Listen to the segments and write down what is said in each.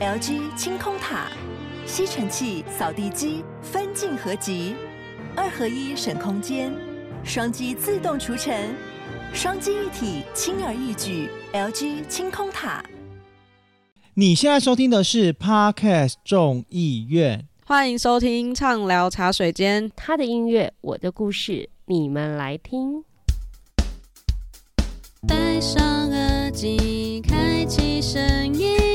LG 清空塔，吸尘器、扫地机分镜合集，二合一省空间，双击自动除尘，双击一体轻而易举。LG 清空塔。你现在收听的是 Podcast 众议院，欢迎收听畅聊茶水间，他的音乐，我的故事，你们来听。戴上耳机，开启声音，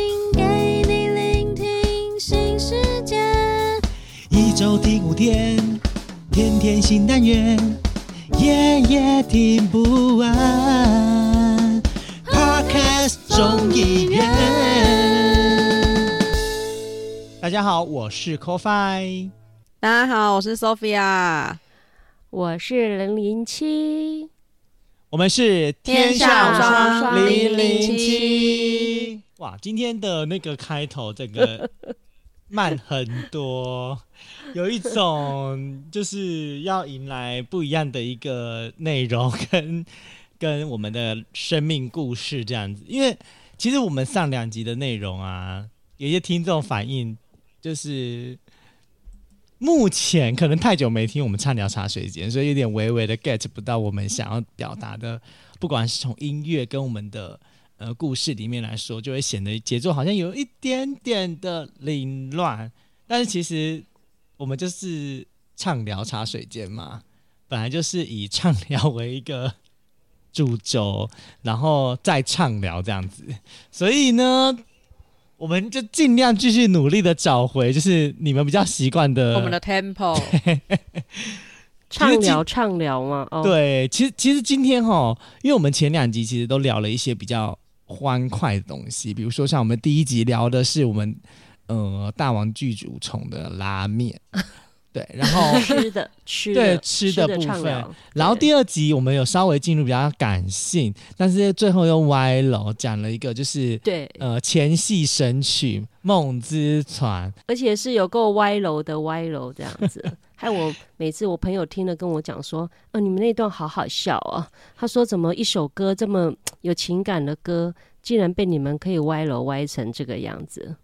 周听五天，天天新单元，夜夜听不完。Podcast 中医院，大家好，我是 Coffee。大家好，我是 Sophia，我是零零七。我们是天下无双零零七。哇，今天的那个开头，这个慢很多，有一种就是要迎来不一样的一个内容跟 跟我们的生命故事这样子。因为其实我们上两集的内容啊，有些听众反映就是。目前可能太久没听我们畅聊茶水间，所以有点微微的 get 不到我们想要表达的。不管是从音乐跟我们的呃故事里面来说，就会显得节奏好像有一点点的凌乱。但是其实我们就是畅聊茶水间嘛，本来就是以畅聊为一个主轴，然后再畅聊这样子。所以呢。我们就尽量继续努力的找回，就是你们比较习惯的我们的 tempo，畅聊畅聊嘛。哦，对，其实其实今天哈，因为我们前两集其实都聊了一些比较欢快的东西，比如说像我们第一集聊的是我们呃大王剧组宠的拉面。对，然后吃的吃的对吃的部分，然后第二集我们有稍微进入比较感性，但是最后又歪楼讲了一个就是对。呃前戏神曲《梦之船》，而且是有够歪楼的歪楼这样子，害我每次我朋友听了跟我讲说，呃你们那段好好笑啊，他说怎么一首歌这么有情感的歌，竟然被你们可以歪楼歪成这个样子，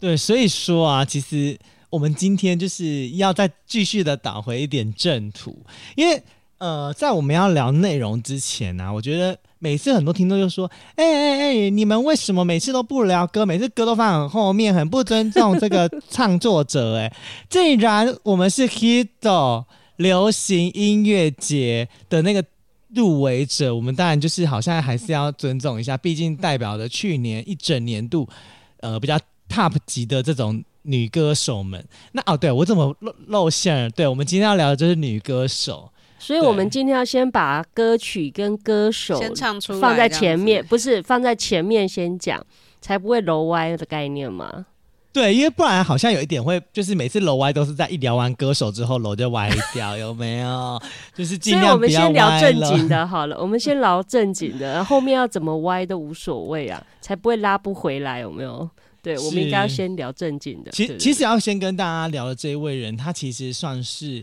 对，所以说啊，其实。我们今天就是要再继续的导回一点正途，因为呃，在我们要聊内容之前呢、我觉得每次很多听众就说：“哎哎哎，你们为什么每次都不聊歌？每次歌都放很后面，很不尊重这个创作者。”哎，既然我们是 Hito 流行音乐节的那个入围者，我们当然就是好像还是要尊重一下，毕竟代表着去年一整年度呃比较 top 级的这种。女歌手们，那哦，对我怎么露露馅了？对，我们今天要聊的就是女歌手，所以我们今天要先把歌曲跟歌手先唱出来，放在前面，不是放在前面先讲，才不会楼歪的概念嘛？对，因为不然好像有一点会，就是每次楼歪都是在一聊完歌手之后楼就歪掉，有没有？就是尽量不要歪了。所以我们先聊正经的好了，我们先聊正经的，后面要怎么歪都无所谓啊，才不会拉不回来，有没有？对，我们应该要先聊正经的。其其实要先跟大家聊的这一位人，他其实算是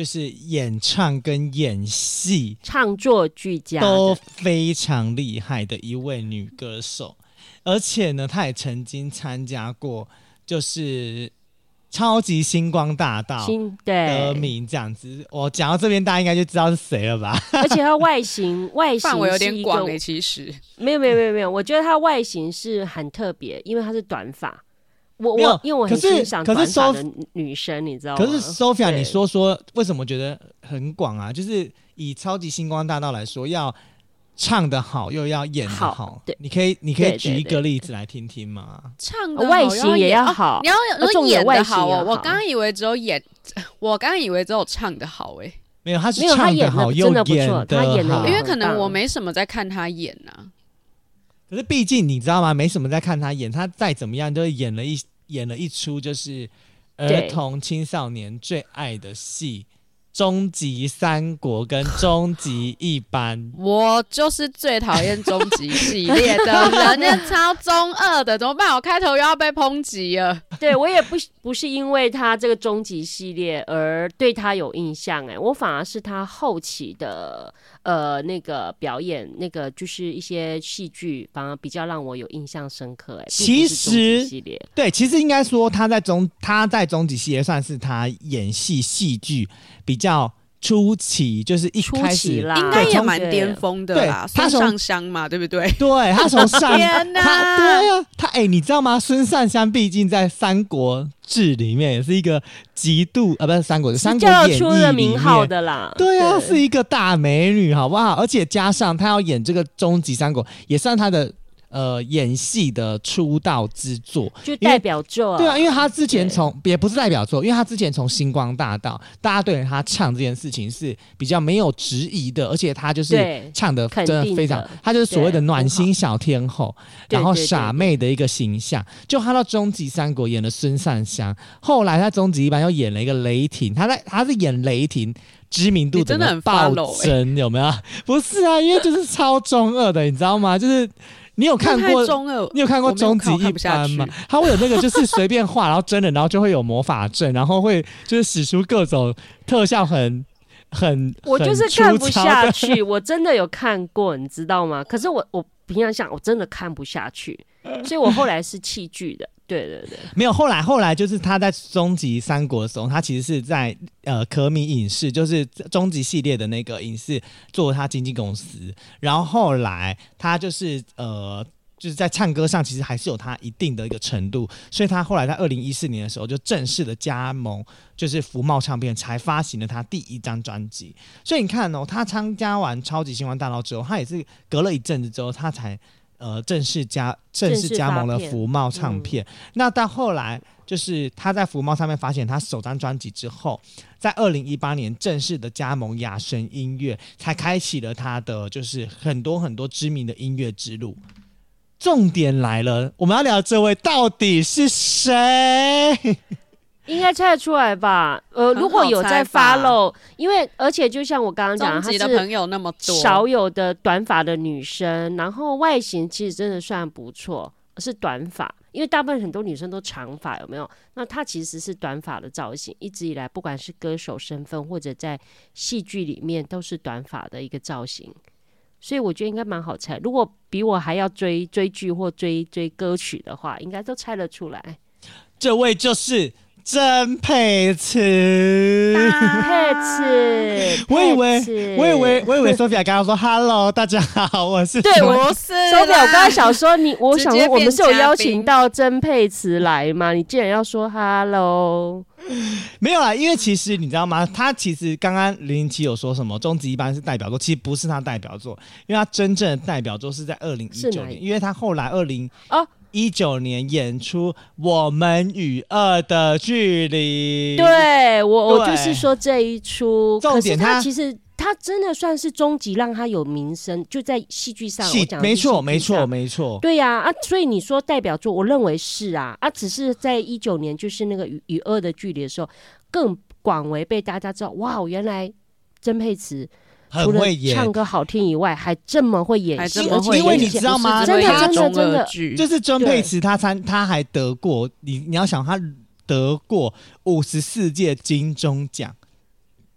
就是演唱跟演戏、唱作俱佳都非常厉害的一位女歌手，而且呢，她也曾经参加过，就是。超级星光大道得名这样子，我讲到这边，大家应该就知道是谁了吧？而且她外形 外形范围有点广诶，其实没有没有没有没有，我觉得她外形是很特别，因为她是短发。我我因为我很欣赏短发的女生，你知道吗？可是 Sophia，你说说为什么觉得很广啊？就是以超级星光大道来说，要。唱的好又要演得好，好，对，你可以你可以举一个例子来听听吗？唱的外形也要好，哦、你要如果演的好哦。我刚刚以为只有演，我刚刚以为只有唱的好诶。没有，他是唱的好又演的他演得因为可能我没什么在看他演呐、啊。可是毕竟你知道吗？没什么在看他演，他再怎么样都演了一演了一出就是儿童青少年最爱的戏。终极三国跟终极一班，我就是最讨厌终极系列的人，那超中二的，怎么办？我开头又要被抨击了。对我也不不是因为他这个终极系列而对他有印象哎，我反而是他后期的呃那个表演，那个就是一些戏剧，反而比较让我有印象深刻哎。其实系列对，其实应该说他在中他在终极系列算是他演戏戏剧比较。初期就是一开始啦，应该也蛮巅峰的啦。他从上香嘛，对不对？对，他从上天哪，他对呀、啊，他哎、欸，你知道吗？孙尚香毕竟在《三国志》里面也是一个极度啊，不是三国志《三国演义》出了名号的啦。对啊，是一个大美女，好不好？而且加上他要演这个终极三国，也算他的。呃，演戏的出道之作就代表作，啊对啊，因为他之前从也不是代表作，因为他之前从星光大道，大家对他唱这件事情是比较没有质疑的，而且他就是唱的真的非常，他就是所谓的暖心小天后，然后傻妹的一个形象。就他到终极三国演了孙尚香，后来他终极一班又演了一个雷霆，他在他是演雷霆，知名度真的很暴增，有没有？不是啊，因为就是超中二的，你知道吗？就是。你有看过？你有看过终极一班吗？他会有那个，就是随便画，然后真人，然后就会有魔法阵，然后会就是使出各种特效很，很很。我就是看不下去，我真的有看过，你知道吗？可是我我平常想，我真的看不下去，所以我后来是弃剧的。对对对，没有后来后来就是他在终极三国的时候，他其实是在呃可米影视，就是终极系列的那个影视做他经纪公司，然后后来他就是呃就是在唱歌上其实还是有他一定的一个程度，所以他后来在二零一四年的时候就正式的加盟就是福茂唱片，才发行了他第一张专辑。所以你看哦，他参加完超级星光大道之后，他也是隔了一阵子之后，他才。呃，正式加正式加盟了福茂唱片。嗯、那到后来，就是他在福茂上面发现他首张专辑之后，在二零一八年正式的加盟雅神音乐，才开启了他的就是很多很多知名的音乐之路。重点来了，我们要聊这位到底是谁？应该猜得出来吧？呃，如果有在 follow，因为而且就像我刚刚讲，她的朋友那么多，少有的短发的女生，然后外形其实真的算不错，是短发，因为大部分很多女生都长发，有没有？那她其实是短发的造型，一直以来不管是歌手身份或者在戏剧里面都是短发的一个造型，所以我觉得应该蛮好猜。如果比我还要追追剧或追追歌曲的话，应该都猜得出来。这位就是。曾佩慈，佩慈，我以为，我以为，我以为 Sophia 刚刚说 “Hello，大家好，我是”，对，我是 Sophia。我刚刚想说你，我想说我们是有邀请到曾佩慈来吗？你竟然要说 “Hello”，没有啦，因为其实你知道吗？他其实刚刚零零七有说什么终极一班是代表作，其实不是他代表作，因为他真正的代表作是在二零一九年，因为他后来二零哦。一九年演出《我们与恶的距离》，对我，我就是说这一出。重点他，可是他其实他真的算是终极让他有名声，就在戏剧上。戏没错，没错，没错。对呀啊，啊，所以你说代表作，我认为是啊啊，只是在一九年就是那个与与恶的距离的时候，更广为被大家知道。哇，原来曾沛慈。除了唱歌好听以外，还这么会演戏，因为你知道吗？真的真的真的，就是曾沛慈，她参她还得过你你要想她得过五十四届金钟奖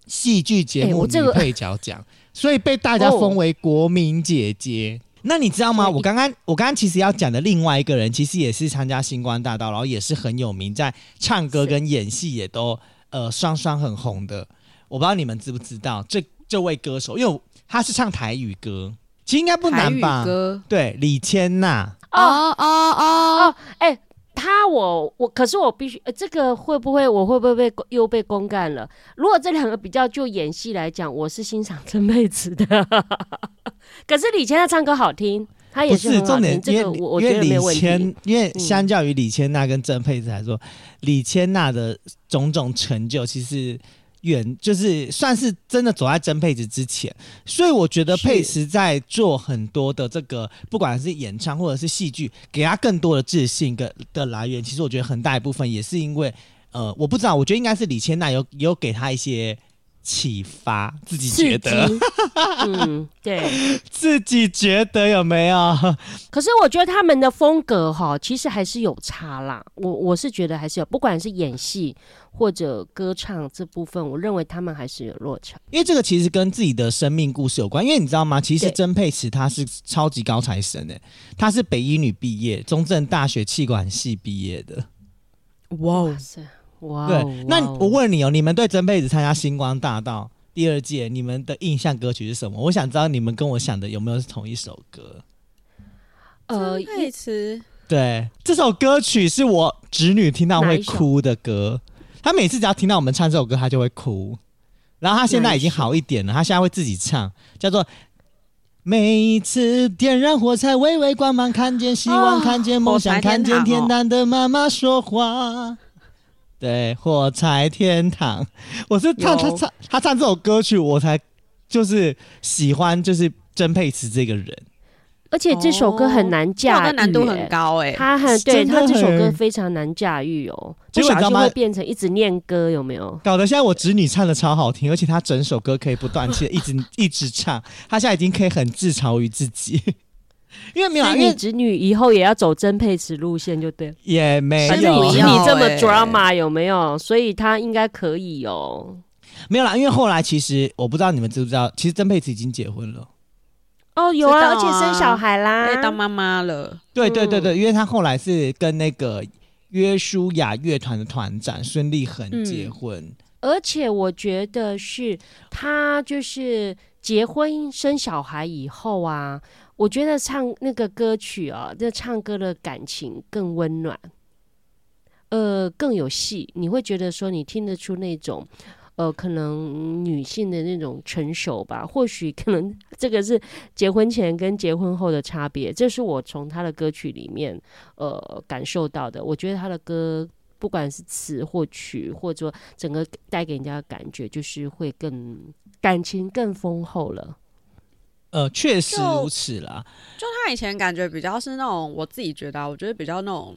戏剧节目女配角奖，所以被大家封为国民姐姐。那你知道吗？我刚刚我刚刚其实要讲的另外一个人，其实也是参加星光大道，然后也是很有名，在唱歌跟演戏也都呃双双很红的。我不知道你们知不知道这。这位歌手，因为他是唱台语歌，其实应该不难吧？对，李千娜。哦哦哦哦，哎、欸，他我我，可是我必须，呃，这个会不会我会不会被又被公干了？如果这两个比较就演戏来讲，我是欣赏曾沛慈的。可是李千娜唱歌好听，他也是，重点，这个我我觉得没问题。因为相较于李千娜跟曾佩慈来说，嗯、李千娜的种种成就其实。远就是算是真的走在曾沛慈之前，所以我觉得佩慈在做很多的这个，不管是演唱或者是戏剧，给他更多的自信跟的来源。其实我觉得很大一部分也是因为，呃，我不知道，我觉得应该是李千娜有有给他一些启发，自己觉得，嗯，对，自己觉得有没有？可是我觉得他们的风格哈，其实还是有差啦。我我是觉得还是有，不管是演戏或者歌唱这部分，我认为他们还是有落差。因为这个其实跟自己的生命故事有关。因为你知道吗？其实曾沛慈她是超级高材生诶，她是北医女毕业，中正大学气管系毕业的。哇塞！哇，对，那我问你哦，你们对曾沛慈参加星光大道第二届，你们的印象歌曲是什么？我想知道你们跟我想的有没有是同一首歌？呃，曾沛慈，对，这首歌曲是我侄女听到会哭的歌，她每次只要听到我们唱这首歌，她就会哭。然后她现在已经好一点了，她现在会自己唱，叫做《每一次点燃火柴，微微光芒，看见希望，看见梦想，看见天堂的妈妈说话》。对，火柴天堂，我是唱他唱他唱这首歌曲，我才就是喜欢，就是曾沛慈这个人。而且这首歌很难驾驭，哦、难度很高哎。他很对他这首歌非常难驾驭哦，不小心会变成一直念歌，有没有？搞得现在我侄女唱的超好听，而且她整首歌可以不断气的一直一直唱，她现在已经可以很自嘲于自己。因为没有，因为你侄女以后也要走曾沛慈路线就对了，也没有。你你这么 drama 有没有？所以他应该可以哦。没有啦，因为后来其实我不知道你们知不知道，其实曾沛慈已经结婚了。哦，有啊，而且生小孩啦，当妈妈了。对对对对，因为他后来是跟那个约书亚乐团的团长孙立恒结婚，嗯，而且我觉得是他就是结婚生小孩以后啊。我觉得唱那个歌曲啊，这唱歌的感情更温暖，呃，更有戏。你会觉得说，你听得出那种，呃，可能女性的那种成熟吧？或许可能这个是结婚前跟结婚后的差别。这是我从他的歌曲里面，呃，感受到的。我觉得他的歌，不管是词或曲，或者整个带给人家的感觉，就是会更感情更丰厚了。呃，确实如此啦。就，就他以前感觉比较是那种，我自己觉得、啊，我觉得比较那种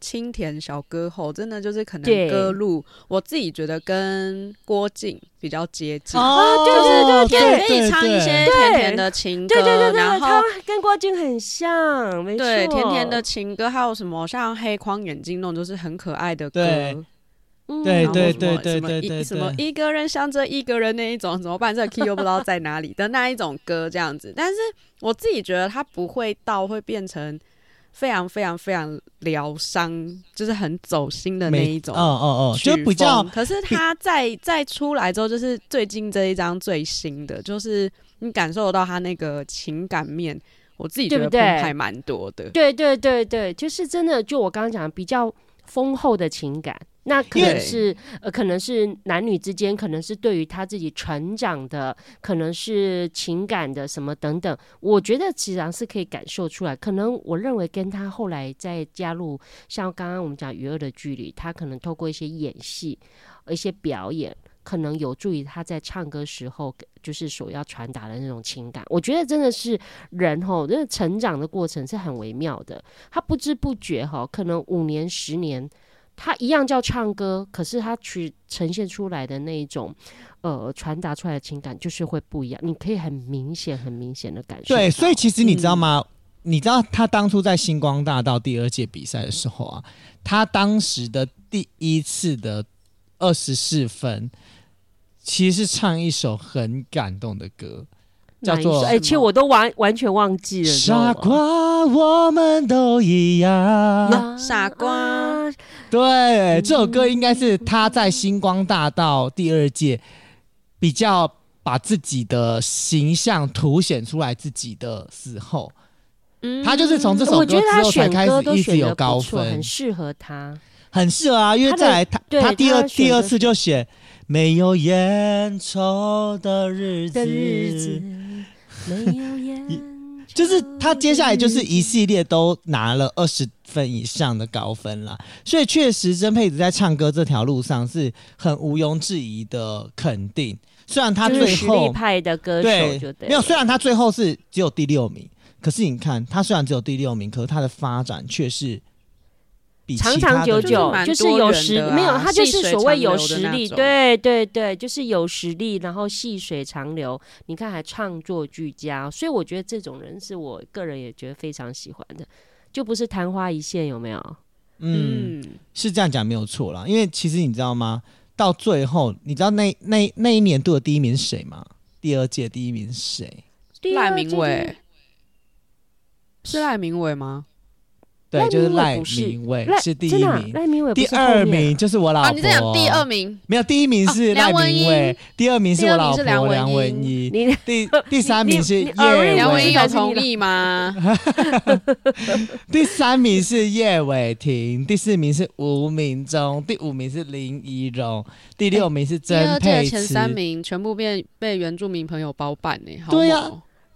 清甜小歌后，真的就是可能歌路，我自己觉得跟郭靖比较接近。哦，对对对对，可以唱一些甜甜的情歌，对对对对，然后他跟郭靖很像，没错，对，甜甜的情歌，还有什么像黑框眼镜那种，就是很可爱的歌。对对对对对对，什么一个人想着一个人那一种 怎么办？这个 key 又不知道在哪里的那一种歌这样子，但是我自己觉得它不会到会变成非常非常非常疗伤，就是很走心的那一种。哦哦哦，就比较。可是他在在出来之后，就是最近这一张最新的，就是你感受得到他那个情感面，我自己觉得澎湃蛮多的。对对对对，就是真的，就我刚刚讲比较丰厚的情感。那可能是呃，可能是男女之间，可能是对于他自己成长的，可能是情感的什么等等。我觉得其实上是可以感受出来。可能我认为跟他后来再加入，像刚刚我们讲《娱乐的距离》，他可能透过一些演戏、一些表演，可能有助于他在唱歌时候就是所要传达的那种情感。我觉得真的是人吼，这个成长的过程是很微妙的。他不知不觉哈，可能五年、十年。他一样叫唱歌，可是他去呈现出来的那一种，呃，传达出来的情感就是会不一样。你可以很明显、很明显的感受。对，所以其实你知道吗？嗯、你知道他当初在星光大道第二届比赛的时候啊，他当时的第一次的二十四分，其实是唱一首很感动的歌。叫做哎，其实我都完完全忘记了。傻瓜，我们都一样。傻瓜，对，这首歌应该是他在星光大道第二届比较把自己的形象凸显出来自己的时候。嗯，他就是从这首歌之后才开始一直有高分，很适合他，很适合啊。因为再来他他第二第二次就写没有烟抽的日子。没有烟，就是他接下来就是一系列都拿了二十分以上的高分了，所以确实曾沛慈在唱歌这条路上是很毋庸置疑的肯定。虽然他最后实力派的歌手就对，没有，虽然他最后是只有第六名，可是你看他虽然只有第六名，可是他的发展却是比长长久久就是就是有实没有，他就是所谓有实力，对对对，就是有实力，然后细水长流。你看还创作俱佳，所以我觉得这种人是我个人也觉得非常喜欢的，就不是昙花一现，有没有？嗯，嗯，是这样讲没有错啦。因为其实你知道吗？到最后，你知道那那那一年度的第一名是谁吗？第二届第一名是谁？赖明伟是赖明伟吗？对，就是赖明伟是第一名，赖明伟不第是后面二名就是我老婆。啊，你在讲第二名，没有，第一名是哦赖梁文音明伟，第二名是我老婆是梁文梁文音音，你第 第三名是你叶你梁文音伟，有同意吗？第三名是叶伟霆，第四名是吴明忠，第五名是林怡蓉，第六名是第二曾佩届的前三。名全部被被原住民朋友包办呢，好对呀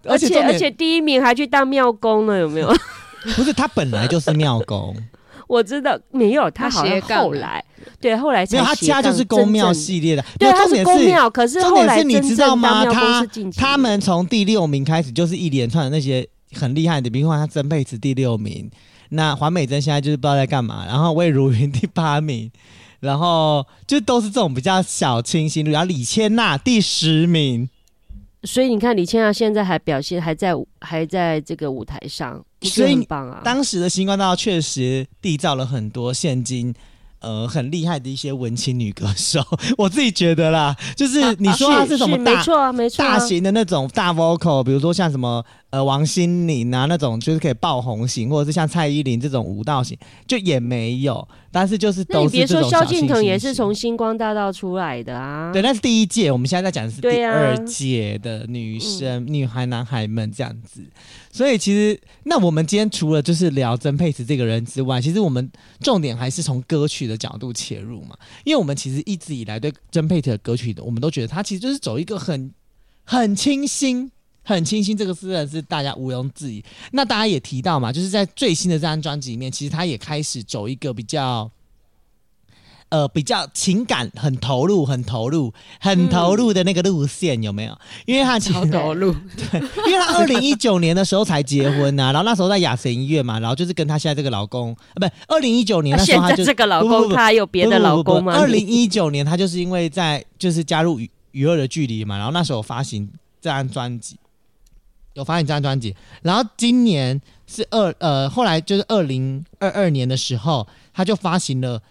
而且而且第一名还去当庙公了，有没有？不是他本来就是庙公，我知道没有，他他好像后来对后来才没有他家就是公庙系列的。对，他没有重点公庙，可是重后来点是你知道吗？他他们从第六名开始就是一连串的那些很厉害的，比如说他曾沛慈第六名，那黄美珍现在就是不知道在干嘛，然后魏如云第八名，然后就都是这种比较小清新，然后李千娜第十名，所以你看李千娜现在还表现还在还在这个舞台上，所以得很棒啊。当时的星光大道确实缔造了很多现今。呃，很厉害的一些文青女歌手，我自己觉得啦，就是你说她是什么没错啊，没错、啊，大型的那种大 vocal，比如说像什么呃王心凌啊那种，就是可以爆红型，或者是像蔡依林这种舞蹈型，就也没有。但是就是那你别说都是这种小萧敬腾也是从星光大道出来的啊。对，那是第一届，我们现在在讲的是第二届的女生、女孩、男孩们这样子。所以其实，那我们今天除了就是聊曾沛慈这个人之外，其实我们重点还是从歌曲的角度切入嘛，因为我们其实一直以来对曾沛慈的歌曲的，我们都觉得她其实就是走一个很很清新。很清新，这个字是大家毋庸置疑。那大家也提到嘛，就是在最新的这张专辑里面，其实他也开始走一个比较，呃，比较情感很投入、很投入、很投入的那个路线，有没有？因为他其实超投入，对因为他二零一九年的时候才结婚呐、啊，然后那时候在雅神医院嘛，然后就是跟他现在这个老公，啊，不，二零一九年那时候他就这个老公，他有别的老公吗？二零一九年他就是因为在就是加入娱娱乐的距离嘛，然后那时候发行这张专辑，有发行这张专辑，然后今年是二呃，后来就是二零二二年的时候，他就发行了。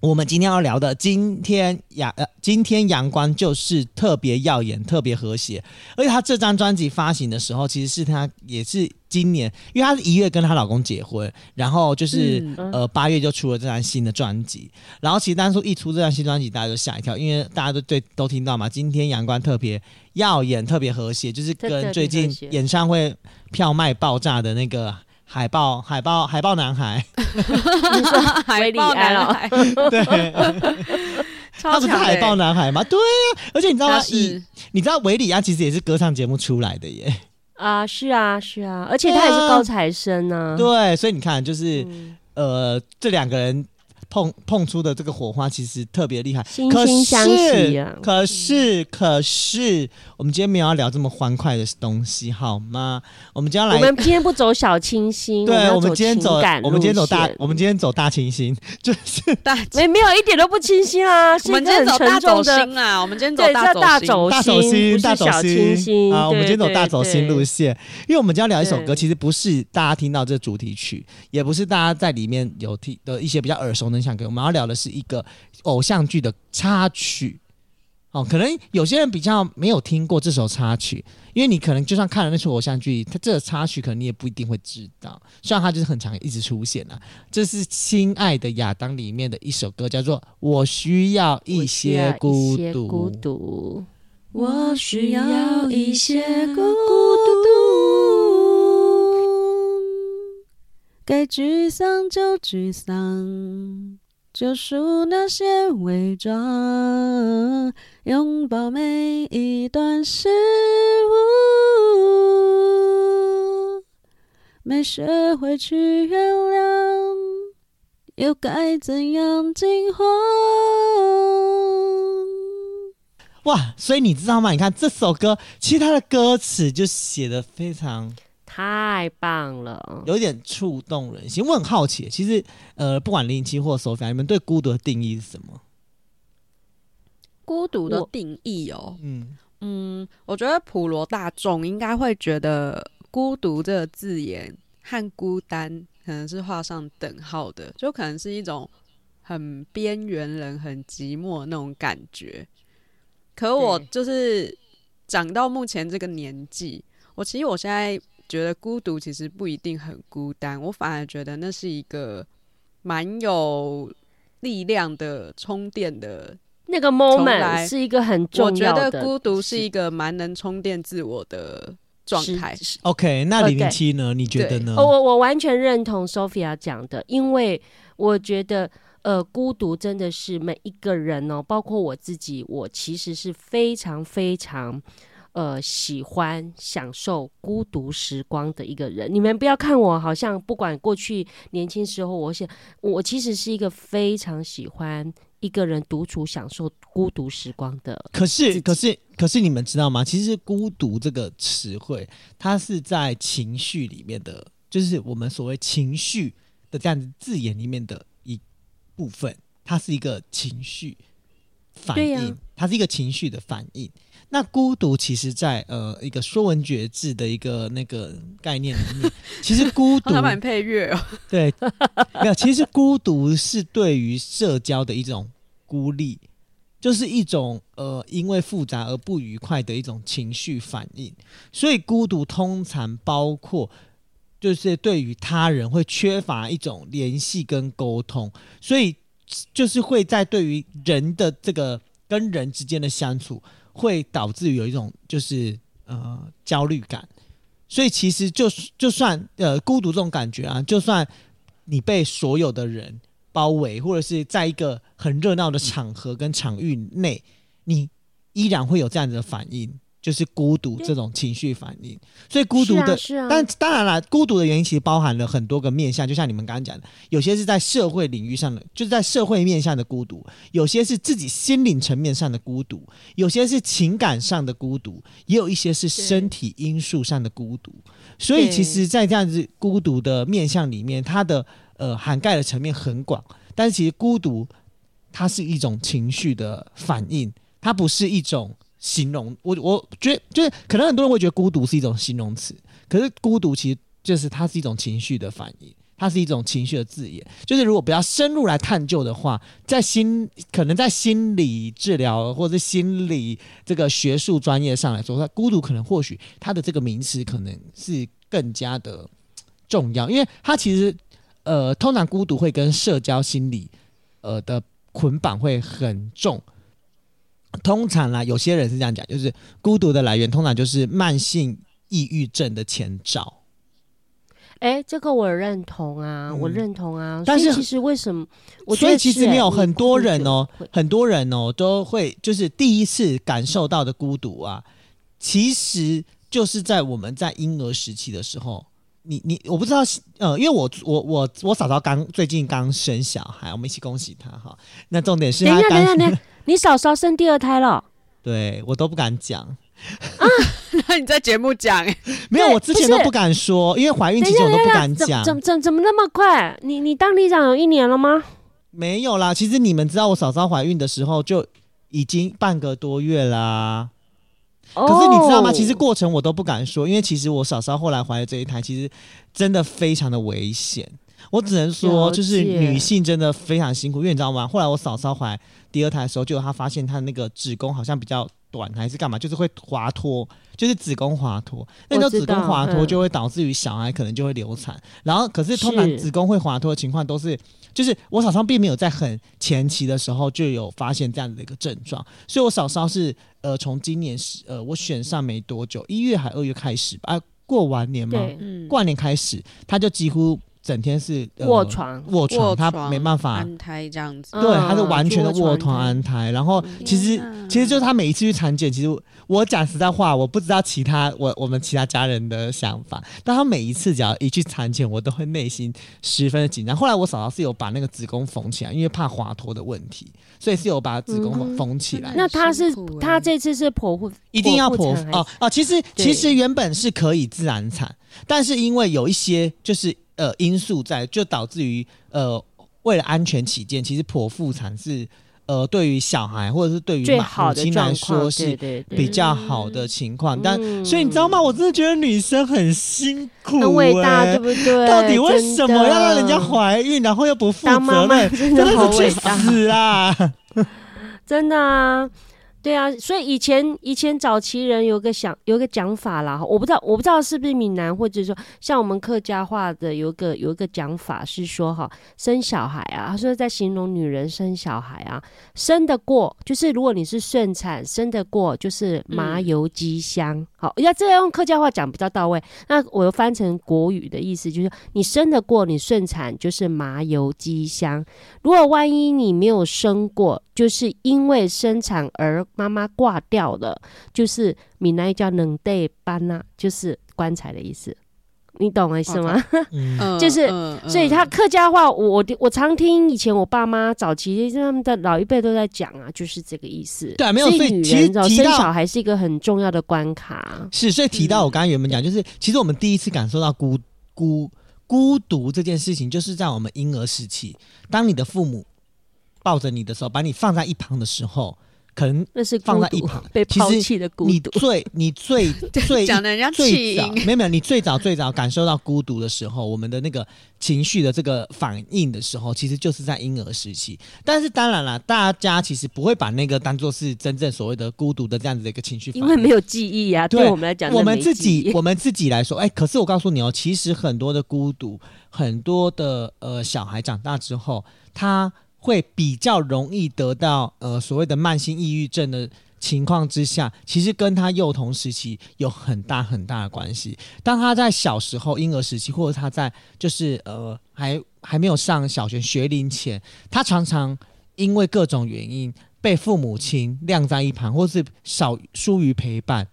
我们今天要聊的，今天阳呃，今天阳光就是特别耀眼，特别和谐。而且她这张专辑发行的时候，其实是她也是今年，因为她是一月跟她老公结婚，然后就是、嗯呃八月就出了这张新的专辑。然后其实当初一出这张新专辑，大家都吓一跳，因为大家都对都听到嘛，今天阳光特别耀眼，特别和谐，就是跟最近演唱会票卖爆炸的那个。海报，海报，海报男孩，海韦礼安哦，对，他不是海报男孩吗？对呀、而且你知道吗？他是。以你知道维里安其实也是歌唱节目出来的耶。啊，是啊，是啊，而且他也是高材生呢、啊。对，所以你看，就是、嗯。呃，这两个人碰碰出的这个火花，其实特别厉害。惺惺相惜啊。可是，可是，我们今天没有要聊这么欢快的东西，好吗？我们今天来，我们今天不走小清新，对，我我们今天走，我们今天走大，我们今天走大清新，就是大，没没有一点都不清新啊，我们今天走大走心啊，我们今天走大走走大走心，大走心。新啊！我们今天走大走心路线，因为我们今天要聊一首歌，其实不是大家听到这个主题曲，也不是大家在里面有听的一些比较耳熟能详歌，我们要聊的是一个偶像剧的插曲。哦，可能有些人比较没有听过这首插曲，因为你可能就算看了那出偶像剧，它这个插曲可能你也不一定会知道。虽然它就是很常一直出现啊，这是《亲爱的亚当》里面的一首歌，叫做《我需要一些孤独》。孤独，我需要一些孤独，该沮丧就沮丧，就数那些伪装，拥抱每一段事物，没学会去原谅，又该怎样进化？哇，所以你知道吗？你看这首歌，其实它的歌词就写得非常，太棒了，有点触动人心。我很好奇，其实呃，不管零零七或 Sophia，你们对孤独的定义是什么？孤独的定义哦，嗯嗯，我觉得普罗大众应该会觉得孤独这个字眼和孤单可能是画上等号的，就可能是一种很边缘人、很寂寞的那种感觉。可我就是长到目前这个年纪，我其实我现在。觉得孤独其实不一定很孤单，我反而觉得那是一个蛮有力量的充电的那个 moment，是一个很重要的。我觉得孤独是一个蛮能充电自我的状态。OK，那零零七呢？Okay. 你觉得呢？我我完全认同 Sophia 讲的，因为我觉得呃，孤独真的是每一个人哦，包括我自己，我其实是非常非常。呃，喜欢享受孤独时光的一个人。你们不要看我，好像不管过去年轻时候，我想我其实是一个非常喜欢一个人独处、享受孤独时光的。可是，可是，可是，你们知道吗？其实“孤独”这个词汇，它是在情绪里面的，就是我们所谓情绪的这样子字眼里面的一部分。它是一个情绪反应，啊、它是一个情绪的反应。那孤独其实在，呃一个说文解字的一个那个概念里面，其实孤独。他蛮配乐哦。对，没有，其实孤独是对于社交的一种孤立，就是一种呃因为复杂而不愉快的一种情绪反应。所以孤独通常包括，就是对于他人会缺乏一种联系跟沟通，所以就是会在对于人的这个跟人之间的相处。会导致有一种就是呃焦虑感，所以其实就就算呃孤独这种感觉啊，就算你被所有的人包围，或者是在一个很热闹的场合跟场域内，你依然会有这样子的反应。就是孤独这种情绪反应，所以孤独的，是啊是啊、但当然了，孤独的原因其实包含了很多个面向，就像你们刚刚讲的，有些是在社会领域上的，就是在社会面向的孤独；有些是自己心灵层面上的孤独；有些是情感上的孤独；也有一些是身体因素上的孤独。所以，其实，在这样子孤独的面向里面，它的呃涵盖的层面很广。但是，其实孤独它是一种情绪的反应，它不是一种。形容我，我觉得就是可能很多人会觉得孤独是一种形容词，可是孤独其实就是它是一种情绪的反应，它是一种情绪的字眼。就是如果比较深入来探究的话，在心可能在心理治疗或者心理这个学术专业上来说，它孤独可能或许它的这个名词可能是更加的重要，因为它其实呃，通常孤独会跟社交心理呃的捆绑会很重。通常啦，有些人是这样讲，就是孤独的来源通常就是慢性抑郁症的前兆。哎、欸，这个我认同啊，嗯、我认同啊。但是其实为什么？我所以其实没有很多人哦，很多人哦都会就是第一次感受到的孤独啊，其实就是在我们在婴儿时期的时候，你你我不知道，呃，因为我我我我嫂嫂刚最近刚生小孩，我们一起恭喜她哈。那重点是她刚。你嫂嫂生第二胎了？对，我都不敢讲啊！那你在节目讲？没有，我之前都不敢说，因为怀孕期间我都不敢讲。怎怎怎么那么快？你你当里长有一年了吗？没有啦，其实你们知道我嫂嫂怀孕的时候就已经半个多月啦。可是你知道吗？其实过程我都不敢说，因为其实我嫂嫂后来怀的这一胎，其实真的非常的危险。我只能说，就是女性真的非常辛苦，因为你知道吗？后来我嫂嫂怀第二胎的时候，就她发现她那个子宫好像比较短，还是干嘛，就是会滑脱，就是子宫滑脱。那个子宫滑脱就会导致于小孩可能就会流产。然后，可是通常子宫会滑脱的情况都是，就是我嫂嫂并没有在很前期的时候就有发现这样的一个症状，所以我嫂嫂是呃从今年是呃我选上没多久，一月还二月开始吧，啊过完年嘛，过完年开始，她就几乎。整天是卧床，卧床，他没办法安胎这样子。对，他是完全的卧床安胎。然后其实其实就是他每一次去产检，其实我讲实在话，我不知道其他我我们其他家人的想法，但他每一次只要一去产检，我都会内心十分的紧张。后来我嫂嫂是有把那个子宫缝起来，因为怕滑脱的问题，所以是有把子宫缝起来。那他是他这次是剖腹，一定要剖腹哦哦。其实其实原本是可以自然产，但是因为有一些就是。呃，因素在就导致于呃，为了安全起见，其实剖腹产是呃，对于小孩或者是对于母亲来说是比较好的情况。但所以你知道吗？我真的觉得女生很辛苦、欸，很伟大，对不对？到底为什么要让人家怀孕，然后又不负责任？真的是去死啊！真的啊。对啊，所以以前以前早期人有个想有个讲法啦，我不知道我不知道是不是闽南或者说像我们客家话的有个有一个讲法是说哈，生小孩啊，他说在形容女人生小孩啊，生得过就是如果你是顺产生得过就是麻油鸡香，嗯、好要这样用客家话讲比较到位。那我又翻成国语的意思就是你生得过你顺产就是麻油鸡香，如果万一你没有生过，就是因为生产而妈妈挂掉了，就是闽南语叫冷地班呐，就是棺材的意思，你懂我意思吗？嗯、就是，所以他客家话，我我我常听以前我爸妈早期他们的老一辈都在讲啊，就是这个意思。对，没有。所以女人生小孩是一个很重要的关卡。是，所以提到我刚刚原本讲，就是其实我们第一次感受到孤孤孤独这件事情，就是在我们婴儿时期，当你的父母抱着你的时候，把你放在一旁的时候。可能那是放在一旁被抛弃的孤独。你最你最 最讲的人家最早没有没有，你最早最早感受到孤独的时候，我们的那个情绪的这个反应的时候，其实就是在婴儿时期。但是当然了，大家其实不会把那个当做是真正所谓的孤独的这样子的一个情绪因为没有记忆啊。对，对我们来讲，我们自己我们自己来说，哎、欸，可是我告诉你哦，其实很多的孤独，很多的呃小孩长大之后，他。会比较容易得到呃所谓的慢性抑郁症的情况之下，其实跟他幼童时期有很大很大的关系。当他在小时候婴儿时期，或者他在就是呃还还没有上小学学龄前，他常常因为各种原因被父母亲晾在一旁，或是少疏于陪伴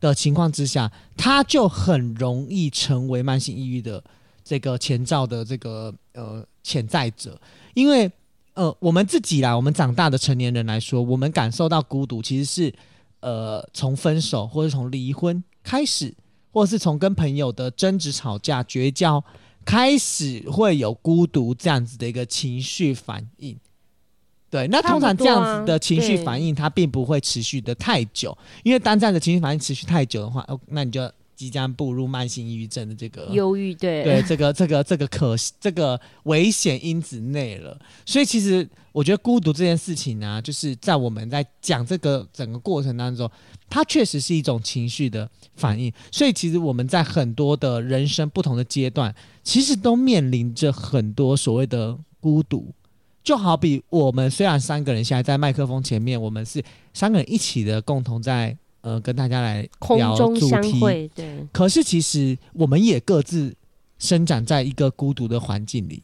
的情况之下，他就很容易成为慢性抑郁的这个前兆的这个呃潜在者，因为。呃，我们自己啦，我们长大的成年人来说，我们感受到孤独，其实是呃从分手或者从离婚开始，或者是从跟朋友的争执、吵架、绝交开始，会有孤独这样子的一个情绪反应。对，那通常这样子的情绪反应，它并不会持续的太久，因为当这样的情绪反应持续太久的话，哦，那你就。即将步入慢性抑郁症的这个忧郁，对对，这个这个这个可这个危险因子内了。所以其实我觉得孤独这件事情呢、啊，就是在我们在讲这个整个过程当中，它确实是一种情绪的反应。所以其实我们在很多的人生不同的阶段，其实都面临着很多所谓的孤独。就好比我们虽然三个人现在在麦克风前面，我们是三个人一起的共同在。呃，跟大家来聊主题，空中相会，对。可是其实我们也各自生长在一个孤独的环境里。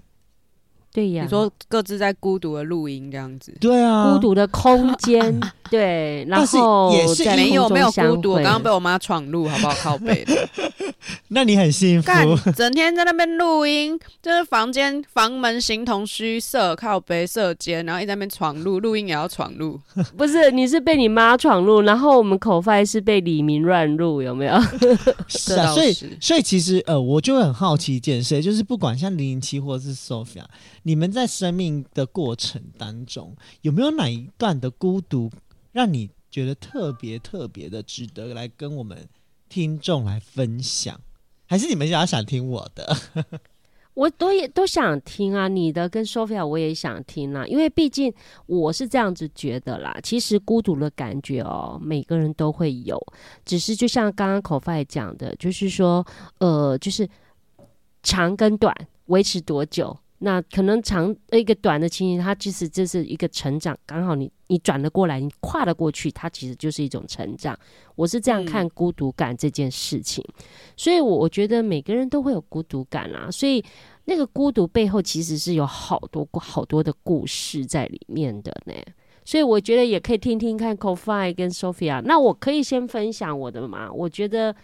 对呀，你说各自在孤独的录音这样子，对啊，孤独的空间，对，然后也是没有没有孤独，刚刚被我妈闯入，好不好？靠背的，那你很幸福，整天在那边录音，就是房间房门形同虚设，靠北设间，然后一直在那边闯入，录音也要闯入，不是，你是被你妈闯入，然后我们口饭是被李明乱入，有没有？是啊，所以所以其实呃，我就很好奇一件事，就是不管像零零七或者是 Sophia。你们在生命的过程当中，有没有哪一段的孤独，让你觉得特别特别的值得来跟我们听众来分享？还是你们想要想听我的？我都也都想听啊，你的跟 Sophia 我也想听啊，因为毕竟我是这样子觉得啦。其实孤独的感觉哦，每个人都会有，只是就像刚刚口饭讲的，就是说，呃，就是长跟短，维持多久？那可能长一个短的情形，它其实这是一个成长，刚好你你转得过来，你跨得过去，它其实就是一种成长。我是这样看孤独感这件事情，嗯、所以我我觉得每个人都会有孤独感啊。所以那个孤独背后其实是有好多好多的故事在里面的呢。所以我觉得也可以听听看 c o f i 跟 Sophia。那我可以先分享我的嘛？我觉得。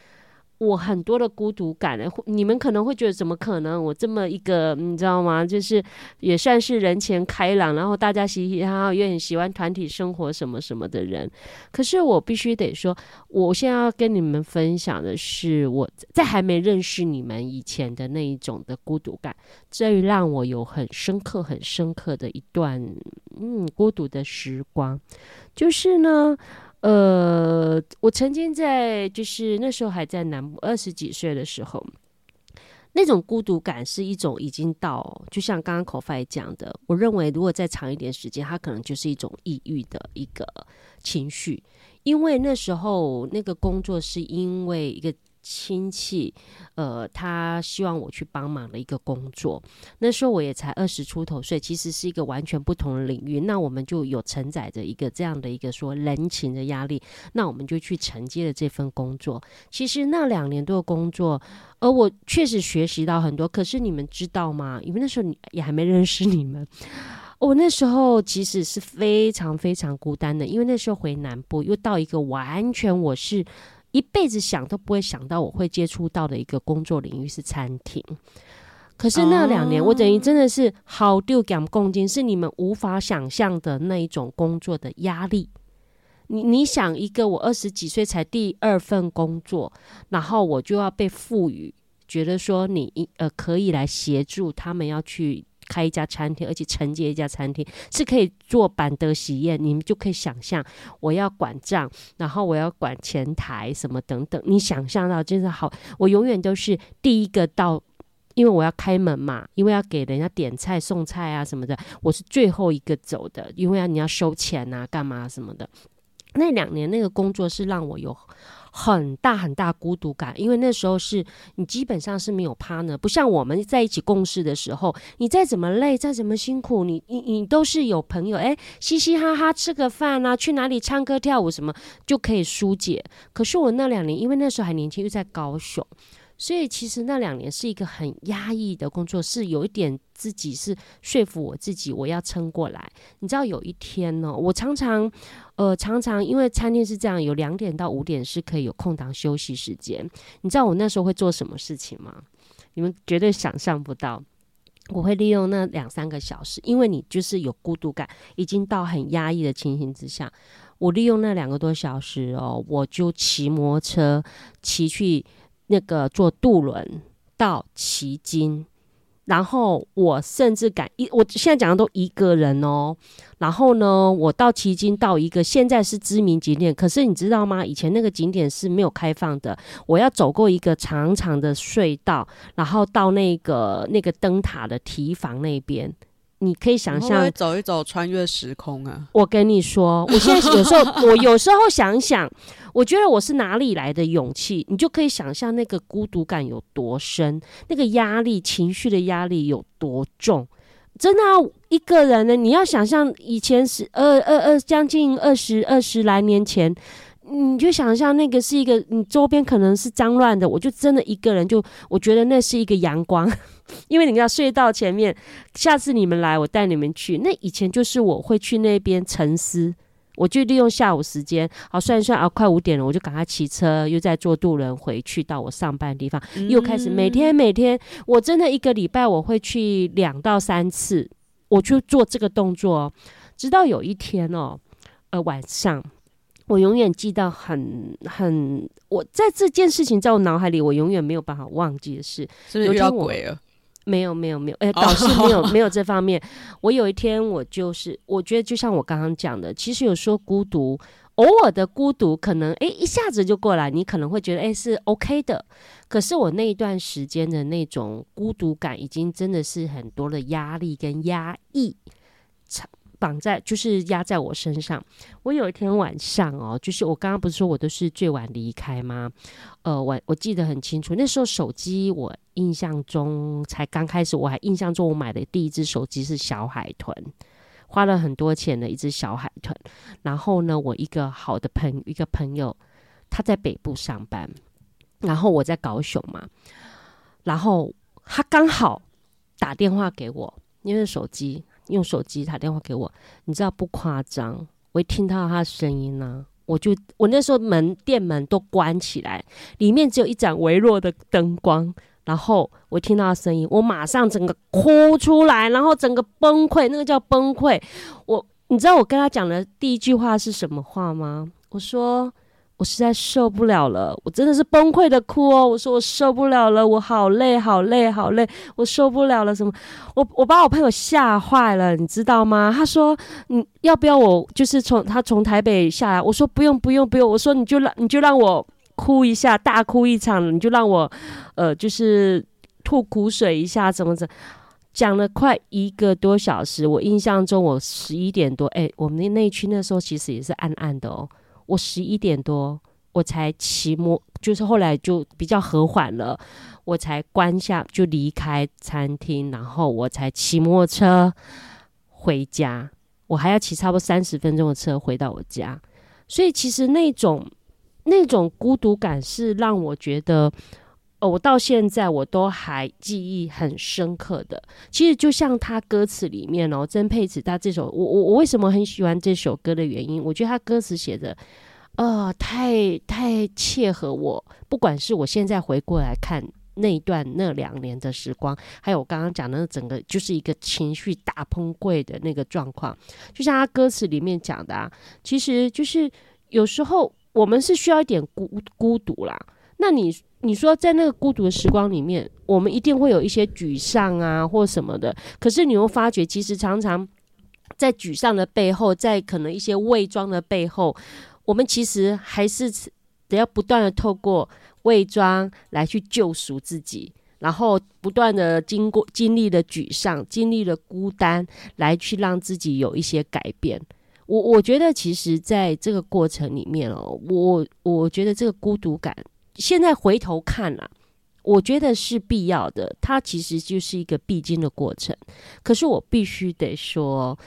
我很多的孤独感呢，你们可能会觉得怎么可能？我这么一个，你知道吗？就是也算是人前开朗，然后大家嘻嘻哈哈，也很喜欢团体生活什么什么的人。可是我必须得说，我现在要跟你们分享的是，我在还没认识你们以前的那一种的孤独感，这让我有很深刻、很深刻的一段嗯孤独的时光，就是呢。呃，我曾经在就是那时候还在南部二十几岁的时候，那种孤独感是一种已经到，就像刚刚 Ko-Fi 讲的，我认为如果再长一点时间，它可能就是一种抑郁的一个情绪，因为那时候那个工作是因为一个。亲戚，呃，他希望我去帮忙的一个工作。那时候我也才二十出头岁，其实是一个完全不同的领域。那我们就有承载着一个这样的一个说人情的压力。那我们就去承接了这份工作。其实那两年多的工作，而我确实学习到很多。可是你们知道吗？因为那时候也还没认识你们，我那时候其实是非常非常孤单的。因为那时候回南部，又到一个完全我是。一辈子想都不会想到我会接触到的一个工作领域是餐厅，可是那两年我等于真的是好丢感共进，是你们无法想象的那一种工作的压力。你你想一个我二十几岁才第二份工作，然后我就要被赋予，觉得说你呃可以来协助他们要去。开一家餐厅，而且承接一家餐厅是可以做板德喜宴，你们就可以想象，我要管账，然后我要管前台什么等等，你想象到真的好，我永远都是第一个到，因为我要开门嘛，因为要给人家点菜送菜啊什么的，我是最后一个走的，因为要你要收钱啊干嘛什么的。那两年那个工作是让我有。很大很大孤独感，因为那时候是你基本上是没有 partner，不像我们在一起共事的时候，你再怎么累，再怎么辛苦，你你你都是有朋友，哎，嘻嘻哈哈吃个饭啊，去哪里唱歌跳舞什么就可以疏解。可是我那两年，因为那时候还年轻，又在高雄。所以其实那两年是一个很压抑的工作，是有一点自己是说服我自己，我要撑过来。你知道有一天呢，我常常，呃，常常因为餐厅是这样，有两点到五点是可以有空档休息时间。你知道我那时候会做什么事情吗？你们绝对想象不到。我会利用那两三个小时，因为你就是有孤独感，已经到很压抑的情形之下，我利用那两个多小时哦，我就骑摩托车骑去。那个坐渡轮到旗津，然后我甚至敢一，我现在讲的都一个人哦。然后呢，我到旗津到一个现在是知名景点，可是你知道吗？以前那个景点是没有开放的。我要走过一个长长的隧道，然后到那个那个灯塔的提防那边。你可以想象走一走，穿越时空啊！我跟你说，我现在有时候，我有时候想想，我觉得我是哪里来的勇气？你就可以想象那个孤独感有多深，那个压力、情绪的压力有多重。真的啊，一个人呢？你要想象以前是二二二，将近二十二十来年前，你就想象那个是一个，你周边可能是脏乱的，我就真的一个人就，就我觉得那是一个阳光。因为你要隧道前面，下次你们来，我带你们去。那以前就是我会去那边沉思，我就利用下午时间，好算一算啊，快五点了，我就赶快骑车，又再坐渡轮回去到我上班的地方，又开始每天每天，我真的一个礼拜我会去两到三次，我去做这个动作，直到有一天哦，呃晚上，我永远记到很很，我在这件事情在我脑海里，我永远没有办法忘记的事，是不是遇到鬼了？没有没有没有，哎，导师没有没有这方面。我有一天，我就是我觉得，就像我刚刚讲的，其实有说孤独，偶尔的孤独，可能哎一下子就过来，你可能会觉得哎是 OK 的。可是我那一段时间的那种孤独感，已经真的是很多的压力跟压抑。绑在就是压在我身上。我有一天晚上哦，就是我刚刚不是说我都是最晚离开吗？呃，我我记得很清楚，那时候手机我印象中才刚开始，我还印象中我买的第一只手机是小海豚，花了很多钱的一只小海豚。然后呢，我一个好的朋一个朋友，他在北部上班，然后我在高雄嘛，然后他刚好打电话给我，因为手机用手机打电话给我，你知道不夸张，我一听到他的声音呢、我就我那时候门店门都关起来，里面只有一盏微弱的灯光，然后我听到他声音，我马上整个哭出来，然后整个崩溃，那个叫崩溃。我你知道我跟他讲的第一句话是什么话吗？我说。我实在受不了了，我真的是崩溃的哭哦！我说我受不了了，我好累，好累，好累，我受不了了。什么？我我把我朋友吓坏了，你知道吗？他说：“你要不要我就是从他从台北下来？”我说：“不用，不用，不用。”我说：“你就让你就让我哭一下，大哭一场，你就让我呃就是吐苦水一下，怎么怎讲了快一个多小时。我印象中我十一点多，哎，我们那那区那时候其实也是暗暗的哦。”我十一点多，我才骑摩，就是后来就比较和缓了，我才关下就离开餐厅，然后我才骑摩托车回家。我还要骑差不多三十分钟的车回到我家，所以其实那种那种孤独感是让我觉得，我到现在我都还记忆很深刻的。其实就像他歌词里面哦，曾沛慈他这首，我我我为什么很喜欢这首歌的原因，我觉得他歌词写的，呃，太太切合我。不管是我现在回过来看那一段那两年的时光，还有我刚刚讲的整个就是一个情绪大崩溃的那个状况，就像他歌词里面讲的啊，其实就是有时候我们是需要一点孤孤独啦。那你你说在那个孤独的时光里面，我们一定会有一些沮丧啊，或什么的。可是你又发觉，其实常常在沮丧的背后，在可能一些伪装的背后，我们其实还是得要不断的透过伪装来去救赎自己，然后不断的经过经历了沮丧，经历了孤单，来去让自己有一些改变。我我觉得，其实在这个过程里面哦，我我觉得这个孤独感。现在回头看了，我觉得是必要的。它其实就是一个必经的过程。可是我必须得说，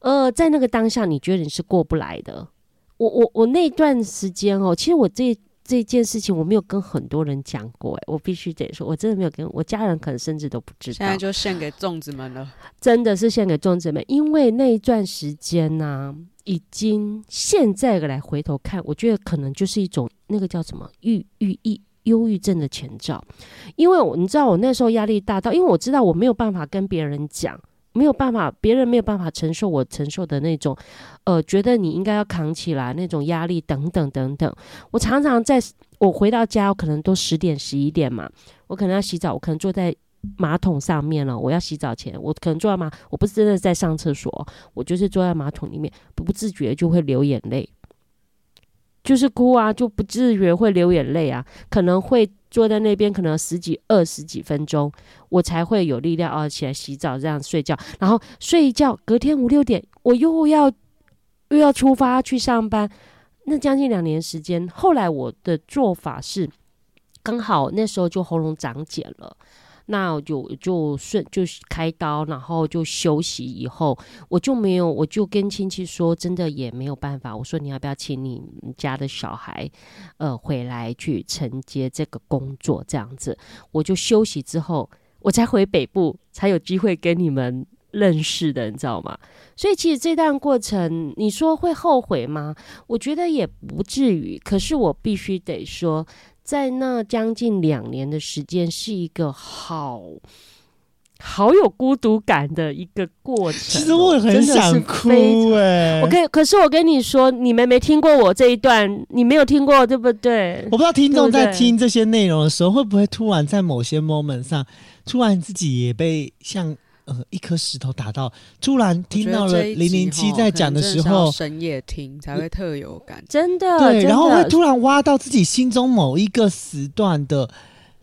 呃，在那个当下，你觉得你是过不来的。我我我那段时间哦，其实我这这件事情我没有跟很多人讲过。哎，我必须得说，我真的没有跟我家人，可能甚至都不知道。现在就献给粽子们了，真的是献给粽子们，因为那一段时间呢、啊，已经现在来回头看，我觉得可能就是一种。那个叫什么郁郁抑忧郁症的前兆，因为我你知道我那时候压力大到，因为我知道我没有办法跟别人讲，没有办法，别人没有办法承受我承受的那种，呃，觉得你应该要扛起来那种压力等等等等。我常常在我回到家，我可能都十点十一点嘛，我可能要洗澡，我可能坐在马桶上面了，我要洗澡前，我可能坐在马，我不是真的在上厕所，我就是坐在马桶里面，不不自觉就会流眼泪。就是哭啊，就不自觉会流眼泪啊，可能会坐在那边，可能十几、二十几分钟，我才会有力量啊起来洗澡，这样睡觉，然后睡一觉，隔天五六点我又要又要出发去上班，那将近两年时间，后来我的做法是，刚好那时候就喉咙长茧了。那我就就顺就开刀，然后就休息。以后我就没有，我就跟亲戚说，真的也没有办法。我说你要不要请你家的小孩，呃，回来去承接这个工作？这样子，我就休息之后，我才回北部，才有机会跟你们认识的，你知道吗？所以其实这段过程，你说会后悔吗？我觉得也不至于。可是我必须得说。在那将近两年的时间，是一个好好有孤独感的一个过程。其实我很想哭哎，我可可是我跟你说，你们没听过我这一段，你没有听过对不对？我不知道听众在听这些内容的时候，会不会突然在某些 moment 上，突然自己也被像。呃，一颗石头打到，突然听到了零零七在讲的时候，深夜听才会特有感，真的。对，然后会突然挖到自己心中某一个时段的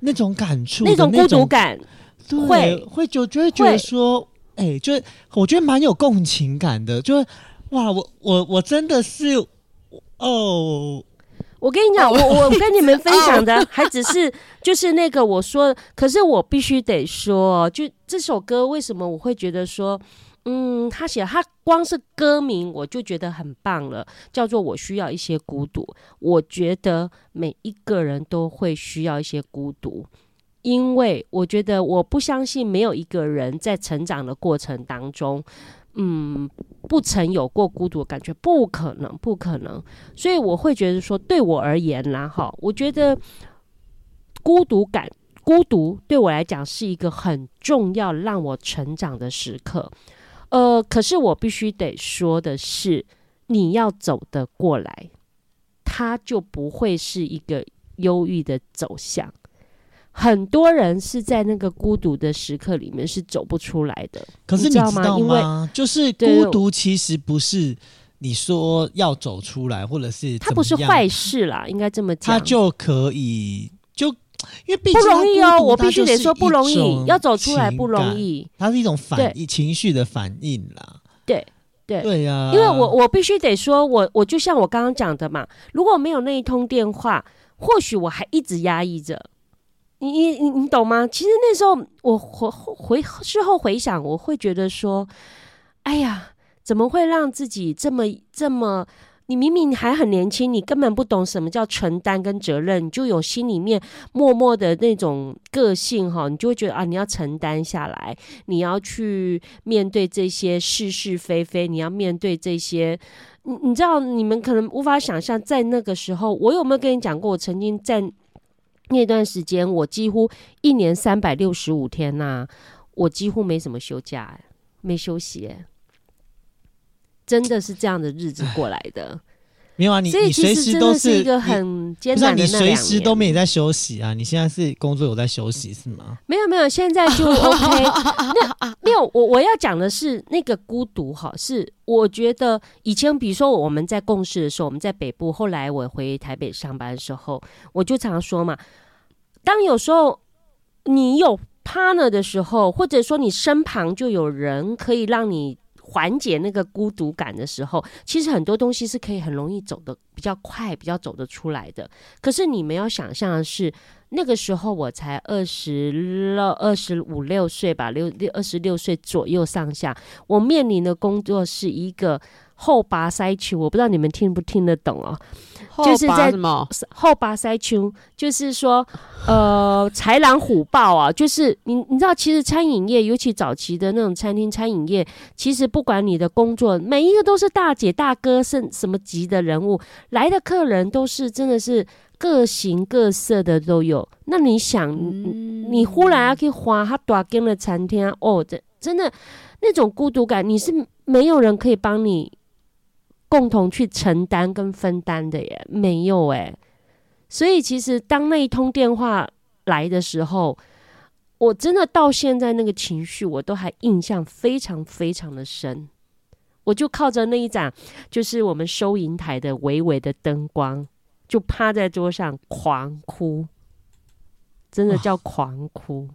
那种感触，那种孤独感，对，会会就就会觉得说，哎、欸，就是我觉得蛮有共情感的，就是哇，我我我真的是哦。我跟你讲，我我跟你们分享的还只是就是那个我说，可是我必须得说，就这首歌为什么我会觉得说，嗯，他写他光是歌名我就觉得很棒了，叫做我需要一些孤独。我觉得每一个人都会需要一些孤独，因为我觉得我不相信没有一个人在成长的过程当中，嗯，不曾有过孤独感觉，不可能，不可能。所以我会觉得说，对我而言啦，哈，我觉得孤独感，孤独对我来讲是一个很重要让我成长的时刻。呃，可是我必须得说的是，你要走得过来，它就不会是一个忧郁的走向。很多人是在那个孤独的时刻里面是走不出来的。可是你知道吗？因为就是孤独其实不是你说要走出来，或者是它不是坏事啦，应该这么讲，它就可以就因为不容易哦，我必须得说不容易，要走出来不容易，它是一种反应情绪的反应啦。对对对呀、啊，因为我我必须得说，我我就像我刚刚讲的嘛，如果没有那一通电话，或许我还一直压抑着。你你你你懂吗？其实那时候我回回事后回想，我会觉得说，哎呀，怎么会让自己这么这么？你明明还很年轻，你根本不懂什么叫承担跟责任，你就有心里面默默的那种个性哈，你就会觉得啊，你要承担下来，你要去面对这些是是非非，你要面对这些，你你知道，你们可能无法想象，在那个时候，我有没有跟你讲过，我曾经在。那段时间，我几乎一年三百六十五天呐、我几乎没什么休假，没休息，真的是这样的日子过来的。没有啊，你你随时都是一个很艰难的。你随时都没在休息啊！你现在是工作有在休息是吗？没有没有，现在就 OK 那。没有，我我要讲的是那个孤独哈，是我觉得以前比如说我们在共事的时候，我们在北部，后来我回台北上班的时候，我就常说嘛，当有时候你有 partner 的时候，或者说你身旁就有人可以让你。缓解那个孤独感的时候，其实很多东西是可以很容易走的比较快，比较走得出来的。可是你们要想象的是，那个时候我才二十六、二十五六岁吧，六六二十六岁左右上下，我面临的工作是一个。后拔塞丘，我不知道你们听不听得懂哦。就是在后拔塞丘，就是说，呃，豺狼虎豹啊，就是你你知道，其实餐饮业，尤其早期的那种餐厅餐饮业，其实不管你的工作，每一个都是大姐大哥，是什么级的人物，来的客人都是真的是各形各色的都有。那你想，嗯、你忽然要去花他大间的餐厅哦，真真的那种孤独感，你是没有人可以帮你。共同去承担跟分担的耶，没有诶。所以其实当那一通电话来的时候，我真的到现在那个情绪我都还印象非常非常的深。我就靠着那一盏就是我们收银台的微微的灯光，就趴在桌上狂哭，真的叫狂哭。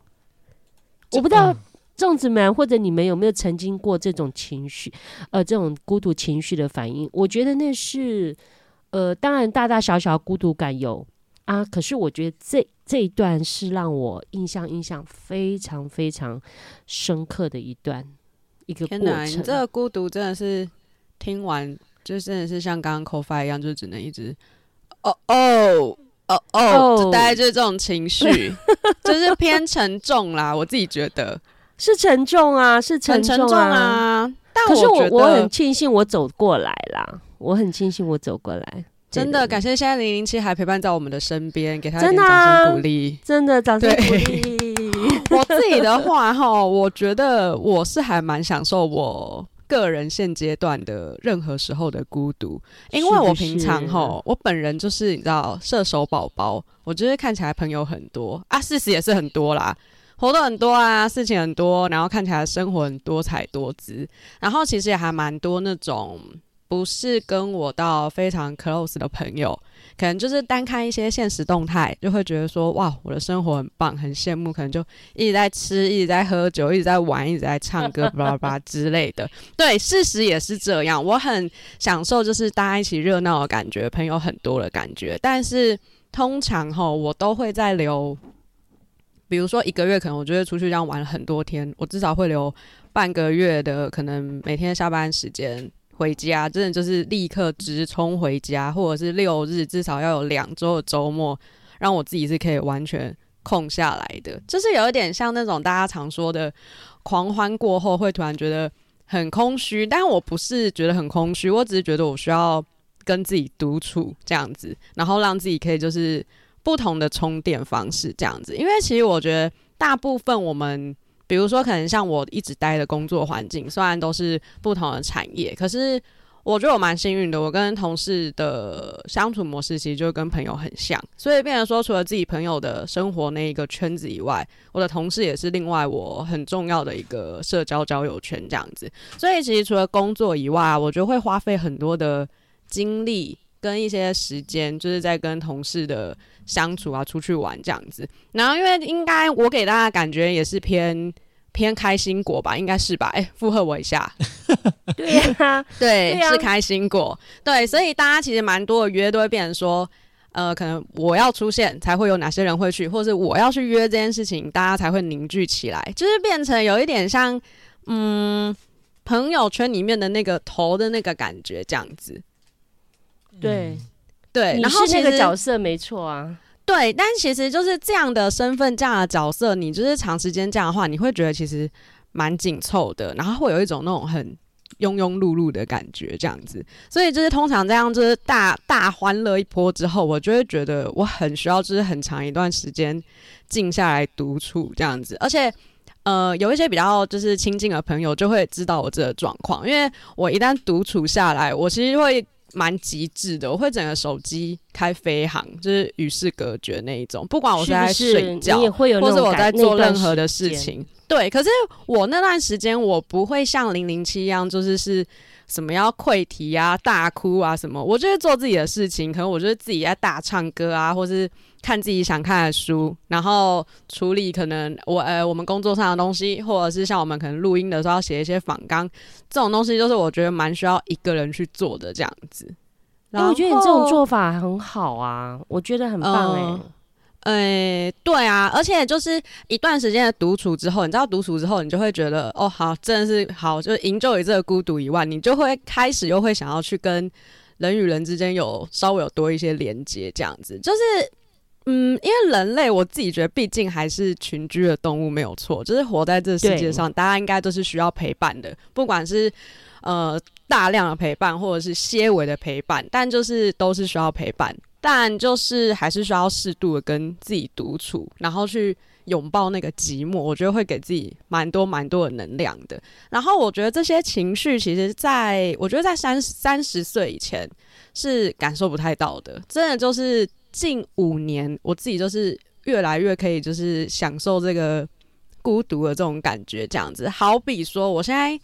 我不知道。粽子们，或者你们有没有曾经过这种情绪，呃，这种孤独情绪的反应？我觉得那是，呃，当然大大小小孤独感有啊，可是我觉得这这一段是让我印象印象非常非常深刻的一段一个过程。天哪，你这个孤独真的是听完就真的是像刚刚 Ko-Fi 一样，就只能一直哦哦哦哦，就大概就是这种情绪，就是偏沉重啦。我自己觉得。是沉重啊，是沉重啊。重啊，但我可是我我很庆幸我走过来啦，我很庆幸我走过来。真的感谢现在零零七还陪伴在我们的身边，给他一点掌声鼓励。真的掌声鼓励。我自己的话哈，我觉得我是还蛮享受我个人现阶段的任何时候的孤独，因为我平常哈，我本人就是你知道射手宝宝，我就是看起来朋友很多啊，事实也是很多啦。活动很多啊，事情很多，然后看起来生活很多彩多姿，然后其实也还蛮多那种不是跟我到非常 close 的朋友，可能就是单看一些现实动态，就会觉得说哇，我的生活很棒，很羡慕，可能就一直在吃，一直在喝酒，一直在玩，一直在唱歌，巴拉巴拉之类的。对，事实也是这样，我很享受就是大家一起热闹的感觉，朋友很多的感觉，但是通常哈，我都会在留。比如说一个月，可能我就会出去这样玩了很多天，我至少会留半个月的，可能每天下班时间回家，真的就是立刻直冲回家，或者是六日至少要有两周的周末，让我自己是可以完全空下来的，就是有一点像那种大家常说的狂欢过后会突然觉得很空虚，但我不是觉得很空虚，我只是觉得我需要跟自己独处这样子，然后让自己可以就是不同的充电方式这样子，因为其实我觉得大部分我们，比如说可能像我一直待的工作环境，虽然都是不同的产业，可是。我觉得我蛮幸运的，我跟同事的相处模式其实就跟朋友很像，所以变成说，除了自己朋友的生活那一个圈子以外，我的同事也是另外我很重要的一个社交交友圈这样子。所以其实除了工作以外，我觉得会花费很多的精力跟一些时间，就是在跟同事的相处啊，出去玩这样子。然后因为应该我给大家感觉也是偏。偏开心果吧，应该是吧？哎、欸，附和我一下。对呀、啊，对，是开心果。对，所以大家其实蛮多的约都会变成说，呃，可能我要出现才会有哪些人会去，或是我要去约这件事情，大家才会凝聚起来，就是变成有一点像，嗯，朋友圈里面的那个头的那个感觉这样子。对，对，然后那个角色没错啊。对，但其实就是这样的身份、这样的角色，你就是长时间这样的话，你会觉得其实蛮紧凑的，然后会有一种那种很庸庸碌碌的感觉，这样子。所以就是通常这样，就是大大欢乐一波之后，我就会觉得我很需要，就是很长一段时间静下来独处这样子。而且，呃，有一些比较就是亲近的朋友就会知道我这个状况，因为我一旦独处下来，我其实会。蛮极致的，我会整个手机开飞航，就是与世隔绝那一种。不管我是在睡觉，或者我在做任何的事情，对。可是我那段时间，我不会像零零七一样，就是是什么要溃堤啊、大哭啊什么。我就是做自己的事情，可能我就是自己在大唱歌啊，或是看自己想看的书，然后处理可能我呃我们工作上的东西，或者是像我们可能录音的时候要写一些访纲。这种东西就是我觉得蛮需要一个人去做的这样子。然后我觉得你这种做法很好啊，我觉得很棒哎、欸。哎、呃呃，对啊，而且就是一段时间的独处之后，你知道独处之后，你就会觉得哦，好，真的是好，就是营救于这个孤独以外，你就会开始又会想要去跟人与人之间有稍微有多一些连接，这样子就是。嗯，因为人类，我自己觉得，毕竟还是群居的动物，没有错。就是活在这世界上，大家应该都是需要陪伴的，不管是呃大量的陪伴，或者是些微的陪伴，但就是都是需要陪伴。但就是还是需要适度的跟自己独处，然后去拥抱那个寂寞。我觉得会给自己蛮多蛮多的能量的。然后我觉得这些情绪，其实在我觉得在三三十岁以前是感受不太到的，真的就是。近五年，我自己就是越来越可以，就是享受这个孤独的这种感觉，这样子。好比说，我现在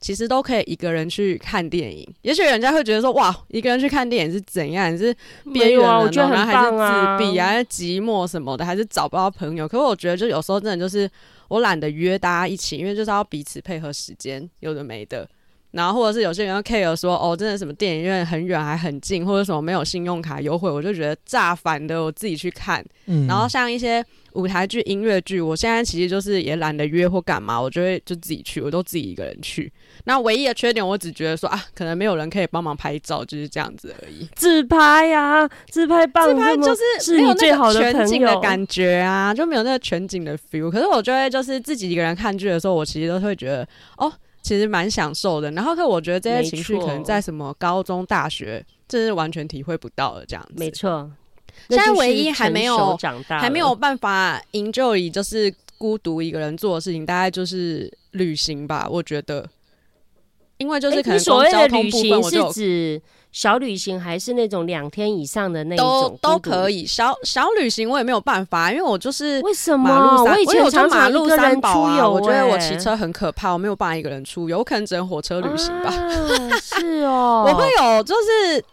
其实都可以一个人去看电影。也许人家会觉得说，哇，一个人去看电影是怎样？你是边缘人，啊，然后还是自闭啊，还是寂寞什么的，还是找不到朋友？可是我觉得，就有时候真的就是我懒得约大家一起，因为就是要彼此配合时间，有的没的。然后或者是有些人要 care 说哦，真的什么电影院很远还很近，或者什么没有信用卡优惠，我就觉得炸烦的，我自己去看。嗯，然后像一些舞台剧、音乐剧，我现在其实就是也懒得约或干嘛，我就会就自己去，我都自己一个人去。那唯一的缺点，我只觉得说啊，可能没有人可以帮忙拍照，就是这样子而已。自拍呀、啊，自拍棒，自拍就是没有那个全景的感觉啊，就没有那个全景的 feel。可是我觉得就是自己一个人看剧的时候，我其实都会觉得哦。其实蛮享受的，然后可我觉得这些情绪可能在什么高中、大学，这是完全体会不到的这样子。没错，现在唯一还没有还没有办法 enjoy 就是孤独一个人做的事情，大概就是旅行吧。我觉得，因为就是可能所谓的旅行是指。小旅行还是那种两天以上的那种都都可以。小小旅行我也没有办法，因为我就是为什么？我以前常常一个人出游，我觉得我骑车很可怕，我没有办法一个人出游，我可能只能火车旅行吧。啊、是哦，我会有就是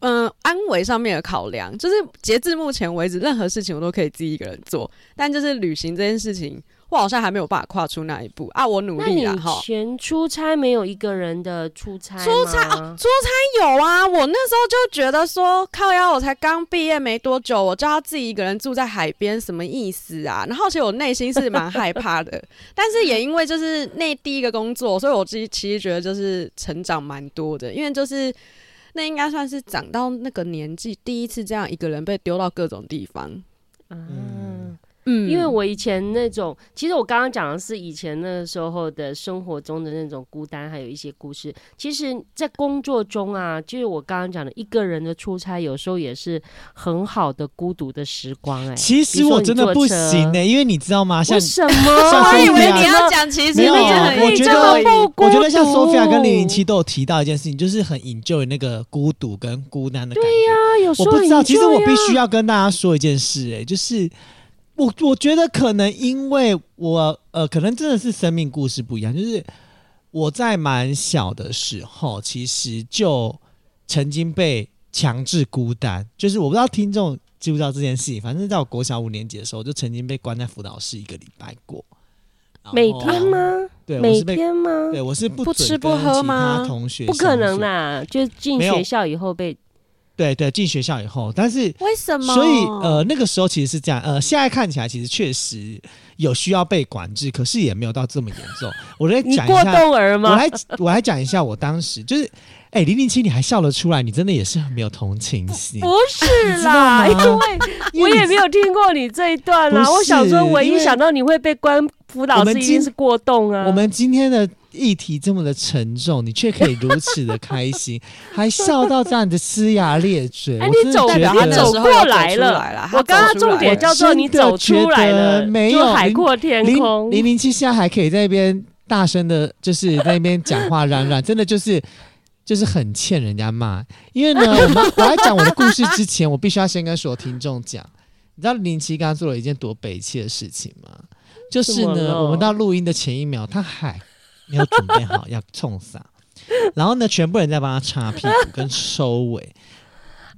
嗯、呃、安危上面的考量，就是截至目前为止，任何事情我都可以自己一个人做，但就是旅行这件事情。我好像还没有办法跨出那一步啊！我努力了哈。前出差没有一个人的出差？出差哦，出差有啊！我那时候就觉得说，靠腰，我才刚毕业没多久，我就要自己一个人住在海边，什么意思啊？然后其实我内心是蛮害怕的，但是也因为就是那第一个工作，所以我自己其实觉得就是成长蛮多的，因为就是那应该算是长到那个年纪第一次这样一个人被丢到各种地方。嗯。嗯，因为我以前那种，其实我刚刚讲的是以前那时候的生活中的那种孤单，还有一些故事。其实，在工作中啊，就是我刚刚讲的一个人的出差，有时候也是很好的孤独的时光、欸。哎，其实我真的不行呢、欸，因为你知道吗？像什么？我以为你要讲，其实没有。我觉得，我觉得像 Sophia 跟零零七都有提到一件事情，就是很 enjoy 那个孤独跟孤单的感觉。对呀、啊，有时候我不知道，其实我必须要跟大家说一件事、欸，哎，就是。我我觉得可能因为我呃，可能真的是生命故事不一样。就是我在蛮小的时候，其实就曾经被强制孤单。就是我不知道听众知不知道这件事情，反正在我国小五年级的时候，就曾经被关在辅导室一个礼拜过。每天吗？对，每天吗？对，我是不不吃不喝吗？同学不可能啦，就进学校以后被。对对，进学校以后，但是为什么？所以呃，那个时候其实是这样，呃，现在看起来其实确实有需要被管制，可是也没有到这么严重。我来讲一下？我来我来讲一下，我当时就是，哎，零零七，你还笑得出来，你真的也是很没有同情心。不是啦，因为我也没有听过你这一段啦。我想说，唯一想到你会被关辅导室，一定是过动啊。我们今天的。议题这么的沉重，你却可以如此的开心，还笑到这样的呲牙咧嘴。哎，你走，他走过来了。我刚刚重点叫做你走出来了，没有海阔天空。零零七现在还可以在那边大声的，就是在那边讲话嚷嚷，真的就是就是很欠人家骂。因为呢，我们我来讲我的故事之前，我必须要先跟所有听众讲，你知道零零七刚刚做了一件多悲切的事情吗？就是呢，我们到录音的前一秒，他还。没有准备好要冲洒，然后呢，全部人在帮他擦屁股跟收尾。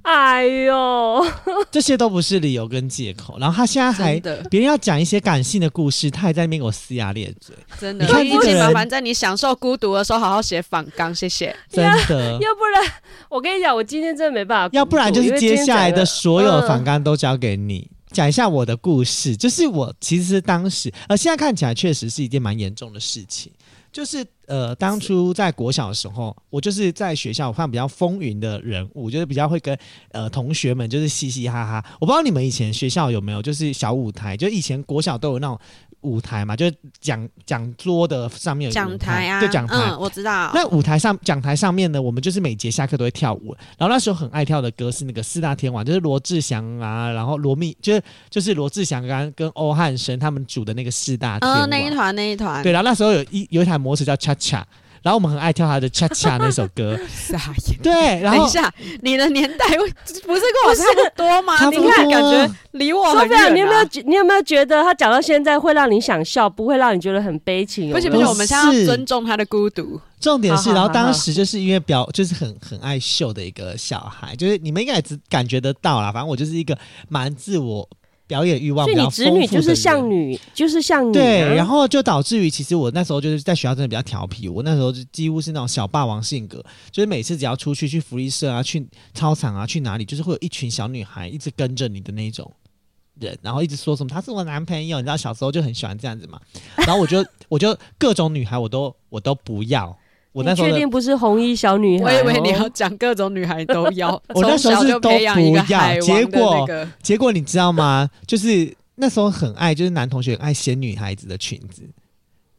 哎呦，这些都不是理由跟借口。然后他现在还别人要讲一些感性的故事，他还在那边给我呲牙咧嘴。真的，你看这个人，麻烦在你享受孤独的时候好好写反纲，谢谢。真的，要不然我跟你讲，我今天真的没办法。要不然就是接下来的所有反纲都交给你。讲一下我的故事，就是我其实当时，呃，现在看起来确实是一件蛮严重的事情。就是呃，当初在国小的时候，我就是在学校，我算比较风云的人物，就是比较会跟呃同学们就是嘻嘻哈哈。我不知道你们以前学校有没有，就是小舞台，就以前国小都有那种。舞台嘛，就是讲讲桌的上面有讲台啊，对讲台，嗯，我知道。那舞台上讲台上面呢，我们就是每节下课都会跳舞。然后那时候很爱跳的歌是那个四大天王，就是罗志祥啊，然后罗密，就是就是罗志祥跟跟欧汉生他们组的那个四大天王，哦，那一团那一团。对，然后那时候有一有一台摩托车叫恰恰。然后我们很爱跳他的《恰恰》那首歌，傻眼。对，然后等一下，你的年代不是跟我差不多吗？你看，感觉离我很远。你有没有你有没有觉得他讲到现在会让你想笑，不会让你觉得很悲情？不行不行，我们现在要尊重他的孤独。重点是，然后当时就是因为表就是很很爱秀的一个小孩，就是你们应该也只感觉得到啦。反正我就是一个蛮自我。表演欲望比较丰富的人，所以你侄女就是像女，就是像女、啊。对，然后就导致于，其实我那时候就是在学校真的比较调皮，我那时候就几乎是那种小霸王性格，就是每次只要出去去福利社啊、去操场啊、去哪里，就是会有一群小女孩一直跟着你的那种人，然后一直说什么他是我男朋友，你知道小时候就很喜欢这样子嘛。然后我就我就各种女孩我都我都不要。我那时候确定不是红衣小女孩？我以为你要讲各种女孩都要。我那时候是都不要，结果、那个、结果你知道吗？就是那时候很爱，就是男同学很爱掀女孩子的裙子，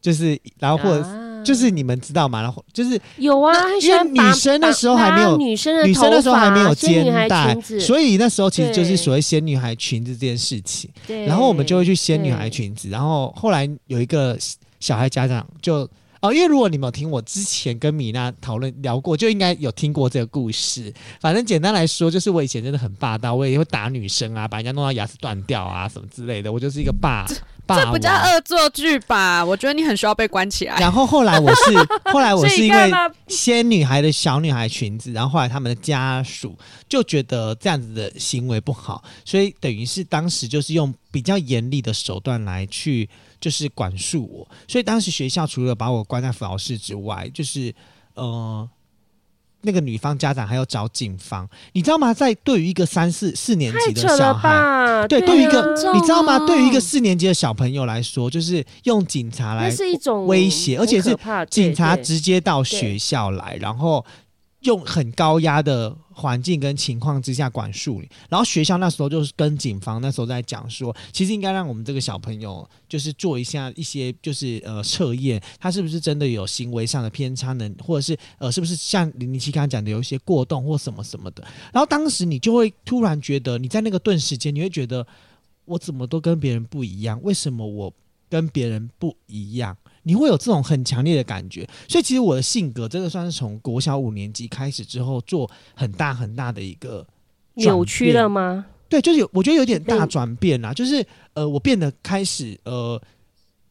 就是然后或者、啊、就是你们知道吗？然后就是有啊，因为女生那时候还没有女生的女生那时候还没有肩带，带所以那时候其实就是所谓掀女孩裙子这件事情。然后我们就会去掀女孩裙子，然后后来有一个小孩家长就。哦，因为如果你们有听我之前跟米娜讨论聊过，就应该有听过这个故事。反正简单来说，就是我以前真的很霸道，我也会打女生啊，把人家弄到牙齿断掉啊什么之类的。我就是一个霸霸王。这不叫恶作剧吧？我觉得你很需要被关起来。然后后来我是 后来我是因为仙女孩的小女孩裙子，然后后来他们的家属就觉得这样子的行为不好，所以等于是当时就是用比较严厉的手段来去。就是管束我，所以当时学校除了把我关在辅导室之外，就是呃，那个女方家长还要找警方，你知道吗？在对于一个三四四年级的小孩，对，对于一个你知道吗？对于一个四年级的小朋友来说，就是用警察来是一种威胁，而且是警察直接到学校来，然后用很高压的环境跟情况之下管束你，然后学校那时候就是跟警方那时候在讲说，其实应该让我们这个小朋友就是做一下一些就是呃测验，他是不是真的有行为上的偏差呢？或者是呃是不是像零零七刚刚讲的有一些过动或什么什么的？然后当时你就会突然觉得你在那个顿时间，你会觉得我怎么都跟别人不一样，为什么我跟别人不一样？你会有这种很强烈的感觉，所以其实我的性格真的算是从国小五年级开始之后做很大很大的一个扭曲了吗？对，就是有，我觉得有点大转变啦。就是呃，我变得开始呃，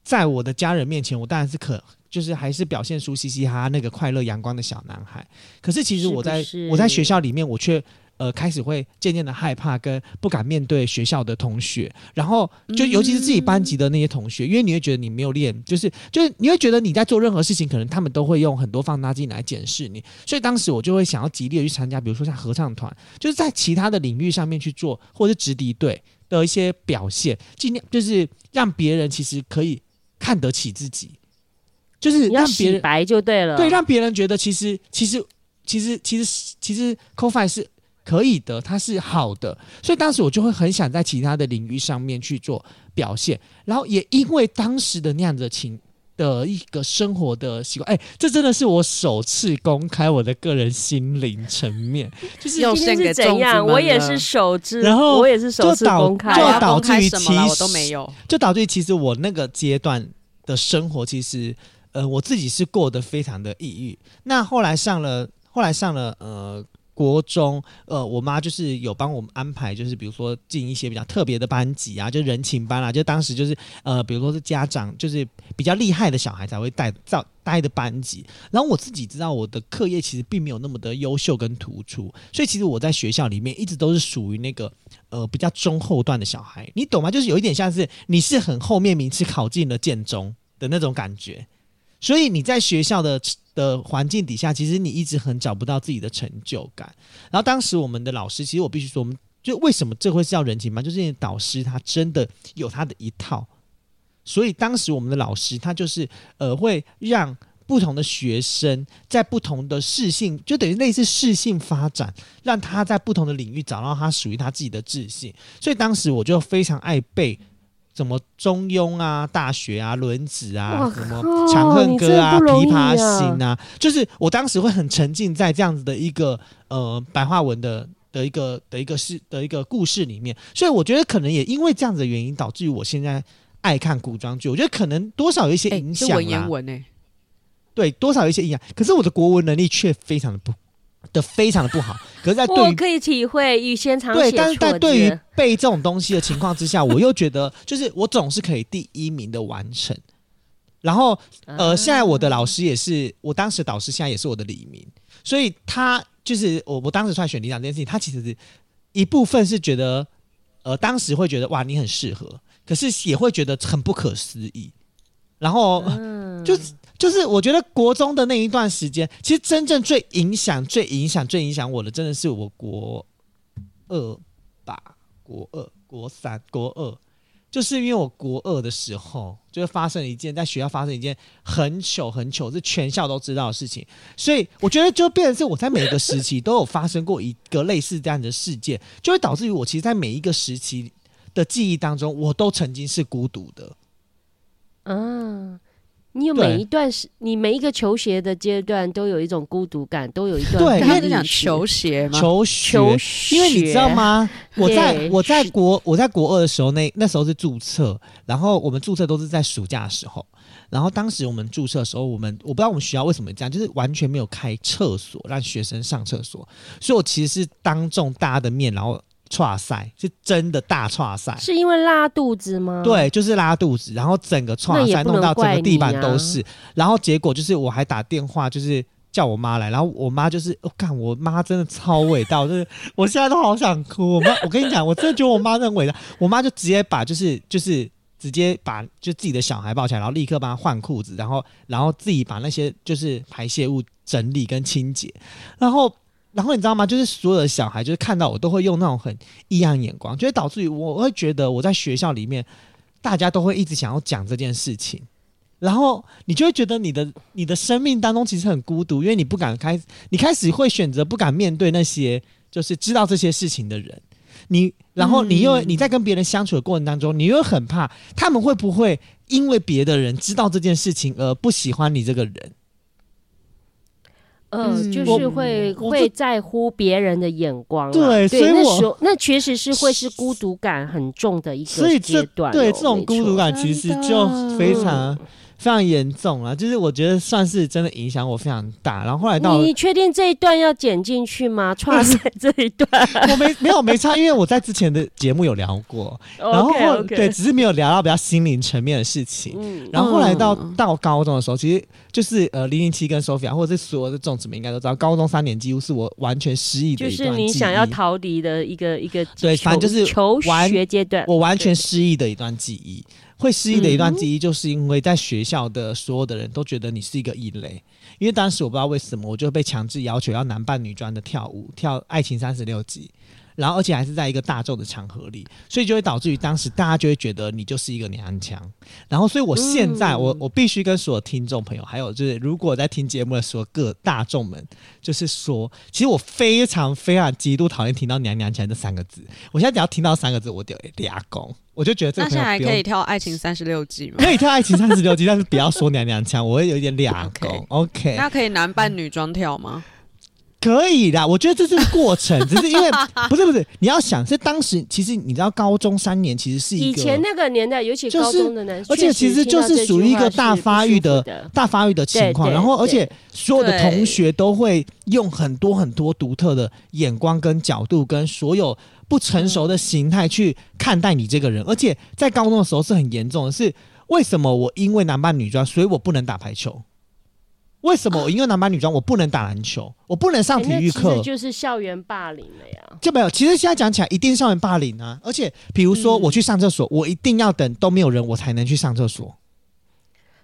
在我的家人面前，我当然是可，就是还是表现出嘻嘻哈哈那个快乐阳光的小男孩。可是其实我在我在学校里面，我却。呃，开始会渐渐的害怕跟不敢面对学校的同学，然后就尤其是自己班级的那些同学，嗯、因为你会觉得你没有练，就是就是你会觉得你在做任何事情，可能他们都会用很多放大镜来检视你，所以当时我就会想要极力的去参加，比如说像合唱团，就是在其他的领域上面去做，或者是直笛队的一些表现，尽量就是让别人其实可以看得起自己，就是让别人白就对了，对，让别人觉得其实其实其实其实其实 c o f i 是。可以的，它是好的，所以当时我就会很想在其他的领域上面去做表现，然后也因为当时的那样的情的一个生活的习惯，哎，这真的是我首次公开我的个人心灵层面，就是今天是怎样，我也是首次，然后我也是首次公开，就导致于其实我都没有，就导致于其实我那个阶段的生活，其实呃我自己是过得非常的抑郁。那后来上了，后来上了呃。国中，呃，我妈就是有帮我们安排，就是比如说进一些比较特别的班级啊，就人情班啊，就当时就是呃，比如说是家长就是比较厉害的小孩才会带造带的班级。然后我自己知道我的课业其实并没有那么的优秀跟突出，所以其实我在学校里面一直都是属于那个呃比较中后段的小孩，你懂吗？就是有一点像是你是很后面名次考进了建中的那种感觉，所以你在学校的。的环境底下，其实你一直很找不到自己的成就感。然后当时我们的老师，其实我必须说，我们就为什么这会是叫人情班，就是因为导师他真的有他的一套。所以当时我们的老师他就是呃会让不同的学生在不同的适性，就等于类似适性发展，让他在不同的领域找到他属于他自己的自信。所以当时我就非常爱背。什么中庸啊、大学啊、轮子啊、什么长恨歌啊、啊琵琶行啊，就是我当时会很沉浸在这样子的一个呃白话文的的一个的一个事的一个故事里面，所以我觉得可能也因为这样子的原因，导致于我现在爱看古装剧。我觉得可能多少有一些影响、欸、文言文呢、欸？对，多少有一些影响。可是我的国文能力却非常的不。的非常的不好，可是，在对于我可以体会预先尝对，但是在对于背这种东西的情况之下，我又觉得就是我总是可以第一名的完成。然后，呃，现在我的老师也是我当时导师，现在也是我的李明，所以他就是我我当时出来选里长这件事情，他其实是一部分是觉得，呃，当时会觉得哇你很适合，可是也会觉得很不可思议，然后、嗯、就是。就是我觉得国中的那一段时间，其实真正最影响、最影响、最影响我的，真的是我国二吧，国二、国三、国二，就是因为我国二的时候，就是发生了一件在学校发生一件很糗、很糗，是全校都知道的事情，所以我觉得就变成是我在每一个时期都有发生过一个类似这样的事件，就会导致于我其实，在每一个时期的记忆当中，我都曾经是孤独的，嗯。你有每一段时，你每一个求学的阶段都有一种孤独感，都有一段。对，因为你讲求学吗？求学，因为你知道吗？我在我在国我在国二的时候，那那时候是注册，然后我们注册都是在暑假的时候，然后当时我们注册的时候，我们我不知道我们学校为什么这样，就是完全没有开厕所让学生上厕所，所以我其实是当众大家的面，然后。剉赛是真的大剉赛，是因为拉肚子吗？对，就是拉肚子，然后整个剉赛弄到整个地板都是，啊、然后结果就是我还打电话，就是叫我妈来，然后我妈就是，我、哦、看我妈真的超伟大，就是我现在都好想哭。我妈，我跟你讲，我真的觉得我妈很伟大，我妈就直接把就是就是直接把就自己的小孩抱起来，然后立刻帮他换裤子，然后然后自己把那些就是排泄物整理跟清洁，然后。然后你知道吗？就是所有的小孩，就是看到我都会用那种很异样眼光，就会导致于我会觉得我在学校里面，大家都会一直想要讲这件事情，然后你就会觉得你的你的生命当中其实很孤独，因为你不敢开，你开始会选择不敢面对那些就是知道这些事情的人。你然后你又你在跟别人相处的过程当中，你又很怕他们会不会因为别的人知道这件事情而不喜欢你这个人。呃，嗯就是会会在乎别人的眼光啊。对，对，所以那时候那确实是会是孤独感很重的一个所以这阶段哦。对这种孤独感其实就非常非常严重啊，就是我觉得算是真的影响我非常大。然后后来到你确定这一段要剪进去吗？串在这一段，我没没有没差，因为我在之前的节目有聊过，然后对，只是没有聊到比较心灵层面的事情。嗯，然后后来到、嗯到高中的时候，其实就是呃零零七跟 Sophia，或者是所有的种子们应该都知道，高中三年几乎是我完全失忆的就一段记忆。是你想要逃离的一个一个对反正就是求学阶段，我完全失忆的一段记忆。会失忆的一段记忆，就是因为在学校的所有的人都觉得你是一个异类，因为当时我不知道为什么，我就被强制要求要男扮女装的跳舞，跳《爱情三十六计》。然后，而且还是在一个大众的场合里，所以就会导致于当时大家就会觉得你就是一个娘腔。然后，所以我现在、嗯、我我必须跟所有听众朋友，还有就是如果在听节目的所有各大众们，就是说，其实我非常非常极度讨厌听到“娘娘腔”这三个字。我现在只要听到三个字，我就俩公，我就觉得这个。那现在还可以跳《爱情三十六计》吗？可以跳《爱情三十六计》，但是不要说娘娘腔，我会有一点俩狗。OK，那可以男扮女装跳吗？可以啦，我觉得这是过程，只是因为 不是不是，你要想是当时其实你知道高中三年其实是一个以前那个年代，尤其高中的男生，而且其实就是属于一个大发育的大发育的情况，然后而且所有的同学都会用很多很多独特的眼光跟角度跟所有不成熟的形态去看待你这个人，而且在高中的时候是很严重的，是为什么我因为男扮女装，所以我不能打排球？为什么我因为男扮女装，我不能打篮球，我不能上体育课？欸、就是校园霸凌了呀！就没有。其实现在讲起来，一定是校园霸凌啊！而且，比如说我去上厕所，嗯、我一定要等都没有人，我才能去上厕所。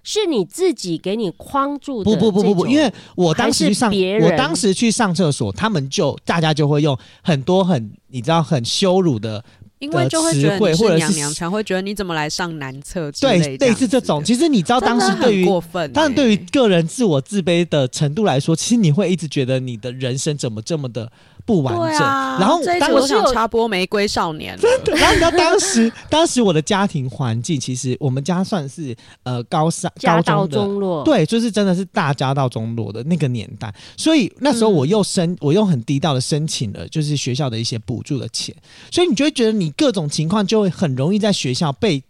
是你自己给你框住的？不不不不不，因为我当时去上，我当时去上厕所，他们就大家就会用很多很你知道很羞辱的。因为就会觉得你是娘娘腔，会觉得你怎么来上男厕？对，类似这种。其实你知道，当时对于过分，当然对于个人自我自卑的程度来说，其实你会一直觉得你的人生怎么这么的不完整。啊、然后当我想插播《玫瑰少年》真的。然后你知道当时，当时我的家庭环境，其实我们家算是呃高三家道中落，对，就是真的是大家道中落的那个年代。所以那时候我又申，嗯、我又很低调的申请了，就是学校的一些补助的钱。所以你就会觉得你。各种情况就会很容易在学校被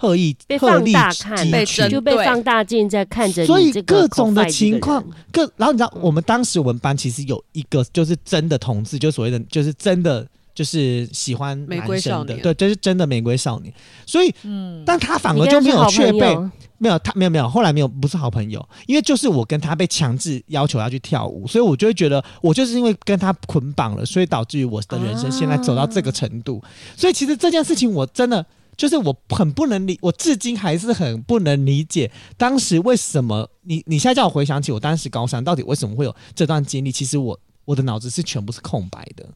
刻意被放大看，被就被放大镜在看着。所以各种的情况，各然后你知道，我们当时我们班其实有一个就是真的同志，就所谓的就是真的就是喜欢男生的，对，就是真的玫瑰少年。所以，嗯，但他反而就没有却被没有他没有没有后来没有不是好朋友，因为就是我跟他被强制要求要去跳舞，所以我就会觉得我就是因为跟他捆绑了，所以导致于我的人生现在走到这个程度。所以其实这件事情我真的就是我很不能理，我至今还是很不能理解当时为什么你你现在叫我回想起我当时高三到底为什么会有这段经历，其实我我的脑子是全部是空白的。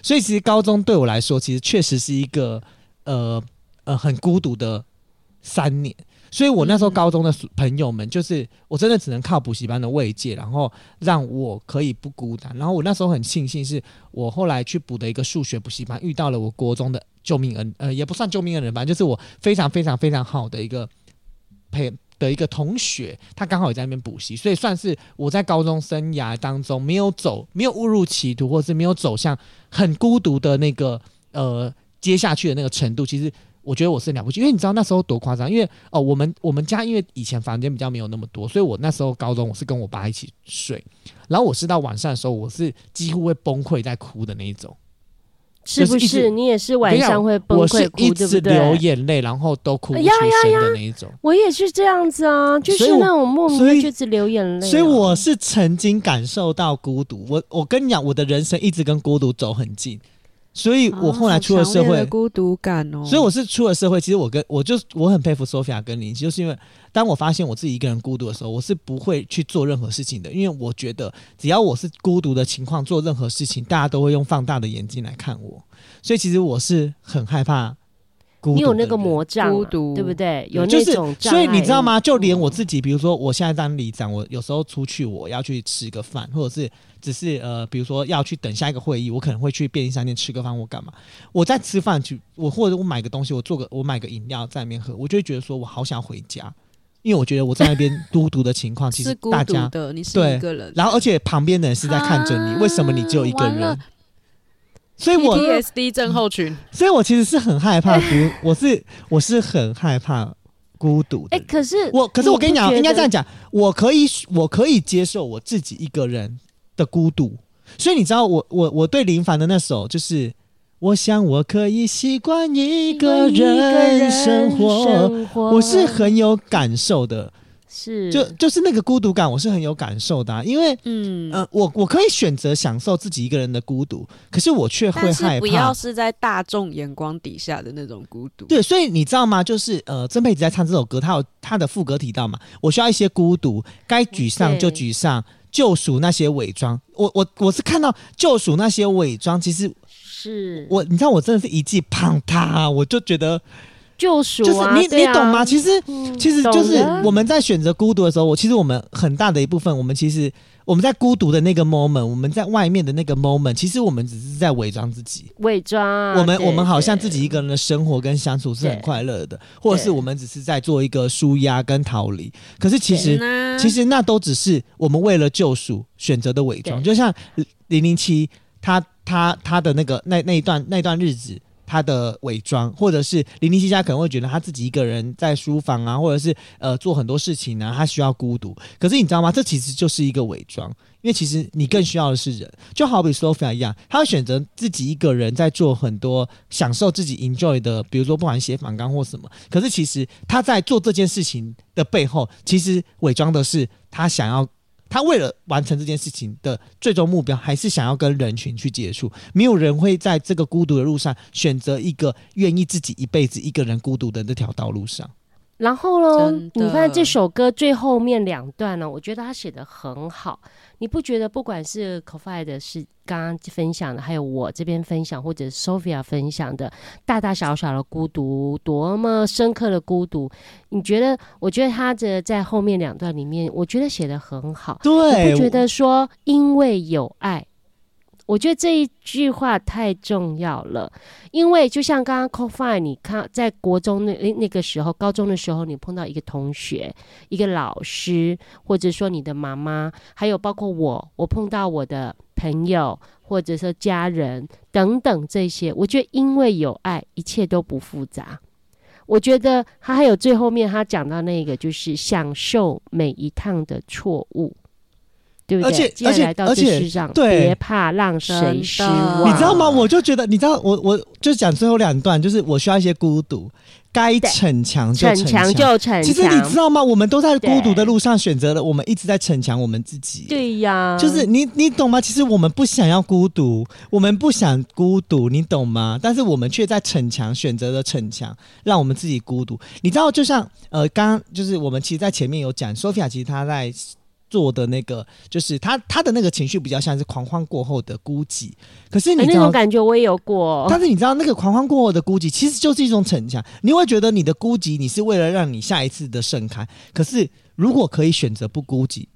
所以其实高中对我来说，其实确实是一个呃呃很孤独的三年。所以我那时候高中的朋友们，就是我真的只能靠补习班的慰藉，然后让我可以不孤单。然后我那时候很庆幸，是我后来去补的一个数学补习班，遇到了我国中的救命恩，呃，也不算救命恩人吧，就是我非常非常非常好的一个陪的一个同学，他刚好也在那边补习，所以算是我在高中生涯当中没有走，没有误入歧途，或是没有走向很孤独的那个呃接下去的那个程度，其实。我觉得我是了不起，因为你知道那时候多夸张，因为哦，我们我们家因为以前房间比较没有那么多，所以我那时候高中我是跟我爸一起睡，然后我是到晚上的时候，我是几乎会崩溃在哭的那一种，是不是？是你也是晚上会崩溃哭，我是一直流眼泪，然后都哭不出声的那一种。我也是这样子啊，就是那种莫名的就一直流眼泪，啊，所以我是曾经感受到孤独。我我跟你讲，我的人生一直跟孤独走很近。所以我后来出了社会，哦、孤独感哦。所以我是出了社会，其实我跟我就我很佩服 Sophia 跟林，就是因为当我发现我自己一个人孤独的时候，我是不会去做任何事情的，因为我觉得只要我是孤独的情况做任何事情，大家都会用放大的眼睛来看我。所以其实我是很害怕你有那个魔障、啊，孤独对不对？有那种障碍，所以你知道吗？就连我自己，比如说我现在当里长，我有时候出去我要去吃个饭，或者是只是呃，比如说要去等下一个会议，我可能会去便利商店吃个饭或干嘛。我在吃饭去，我或者我买个东西，我做个我买个饮料在那边喝，我就会觉得说我好想回家，因为我觉得我在那边孤独的情况，其实大家是孤的，你是一个人，然后而且旁边的人是在看着你，啊、为什么你只有一个人？所以我 PTSD 症候群，所以我其实是很害怕孤，我是我是很害怕孤独的。哎、欸，可是我，可是我跟你讲，应该这样讲，我可以，我可以接受我自己一个人的孤独。所以你知道我，我我我对林凡的那首，就是我想我可以习惯一个人生活，生活我是很有感受的。是，就就是那个孤独感，我是很有感受的、啊，因为，嗯呃，我我可以选择享受自己一个人的孤独，可是我却会害怕，不要是在大众眼光底下的那种孤独。对，所以你知道吗？就是呃，曾沛慈在唱这首歌，他有他的副歌提到嘛，我需要一些孤独，该沮丧就沮丧，救赎那些伪装。我我我是看到救赎那些伪装，其实是我，你知道，我真的是一记砰他，我就觉得。救赎、啊，就是你，啊、你懂吗？其实，嗯、其实就是我们在选择孤独的时候，我其实我们很大的一部分，我们其实我们在孤独的那个 moment，我们在外面的那个 moment，其实我们只是在伪装自己，伪装。我们我们好像自己一个人的生活跟相处是很快乐的，或者是我们只是在做一个舒压跟逃离。可是其实，其实那都只是我们为了救赎选择的伪装。就像零零七，他他他的那个那那一段那段日子。他的伪装，或者是零零七家可能会觉得他自己一个人在书房啊，或者是呃做很多事情呢、他需要孤独。可是你知道吗？这其实就是一个伪装，因为其实你更需要的是人。就好比 Sophia 一样，他会选择自己一个人在做很多享受自己 enjoy 的，比如说不管写访纲或什么。可是其实他在做这件事情的背后，其实伪装的是他想要。他为了完成这件事情的最终目标，还是想要跟人群去接触。没有人会在这个孤独的路上选择一个愿意自己一辈子一个人孤独的那条道路上。然后呢，你看这首歌最后面两段呢，我觉得他写的很好。你不觉得不管是 Kofai 的是刚刚分享的，还有我这边分享，或者 Sophia 分享的，大大小小的孤独，多么深刻的孤独？你觉得？我觉得他的在后面两段里面，我觉得写的很好。对，你不觉得说因为有爱？我觉得这一句话太重要了，因为就像刚刚 CoFi，你看在国中那那个时候，高中的时候，你碰到一个同学、一个老师，或者说你的妈妈，还有包括我，我碰到我的朋友，或者说家人等等这些，我觉得因为有爱，一切都不复杂。我觉得他还有最后面他讲到那个，就是享受每一趟的错误。对不对？而且而且而且，对，别怕让谁失望。你知道吗？我就觉得，你知道，我我就讲最后两段，就是我需要一些孤独，该逞强就逞强就逞强。其实你知道吗？我们都在孤独的路上选择了，我们一直在逞强我们自己。对呀，就是你你懂吗？其实我们不想要孤独，我们不想孤独，你懂吗？但是我们却在逞强，选择了逞强，让我们自己孤独。你知道，就像呃，刚刚就是我们其实，在前面有讲，Sophia 其实她在。做的那个就是他，他的那个情绪比较像是狂欢过后的孤寂。可是你那种感觉我也有过。但是你知道那个狂欢过后的孤寂，其实就是一种逞强。你会觉得你的孤寂，你是为了让你下一次的盛开。可是如果可以选择不孤寂，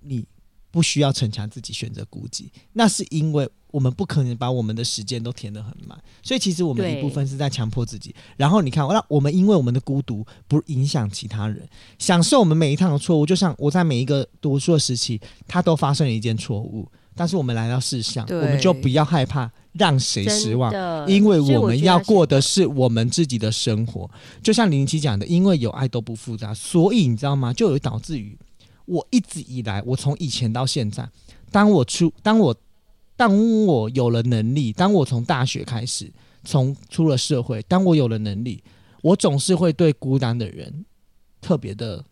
你不需要逞强自己选择孤寂，那是因为。我们不可能把我们的时间都填得很满，所以其实我们一部分是在强迫自己。然后你看，那我们因为我们的孤独不影响其他人，享受我们每一趟的错误。就像我在每一个读书的时期，它都发生了一件错误，但是我们来到世上，我们就不要害怕让谁失望，因为我们要过的是我们自己的生活。就像零零七讲的，因为有爱都不复杂，所以你知道吗？就有导致于我一直以来，我从以前到现在，当我出，当我。当我有了能力，当我从大学开始，从出了社会，当我有了能力，我总是会对孤单的人特别的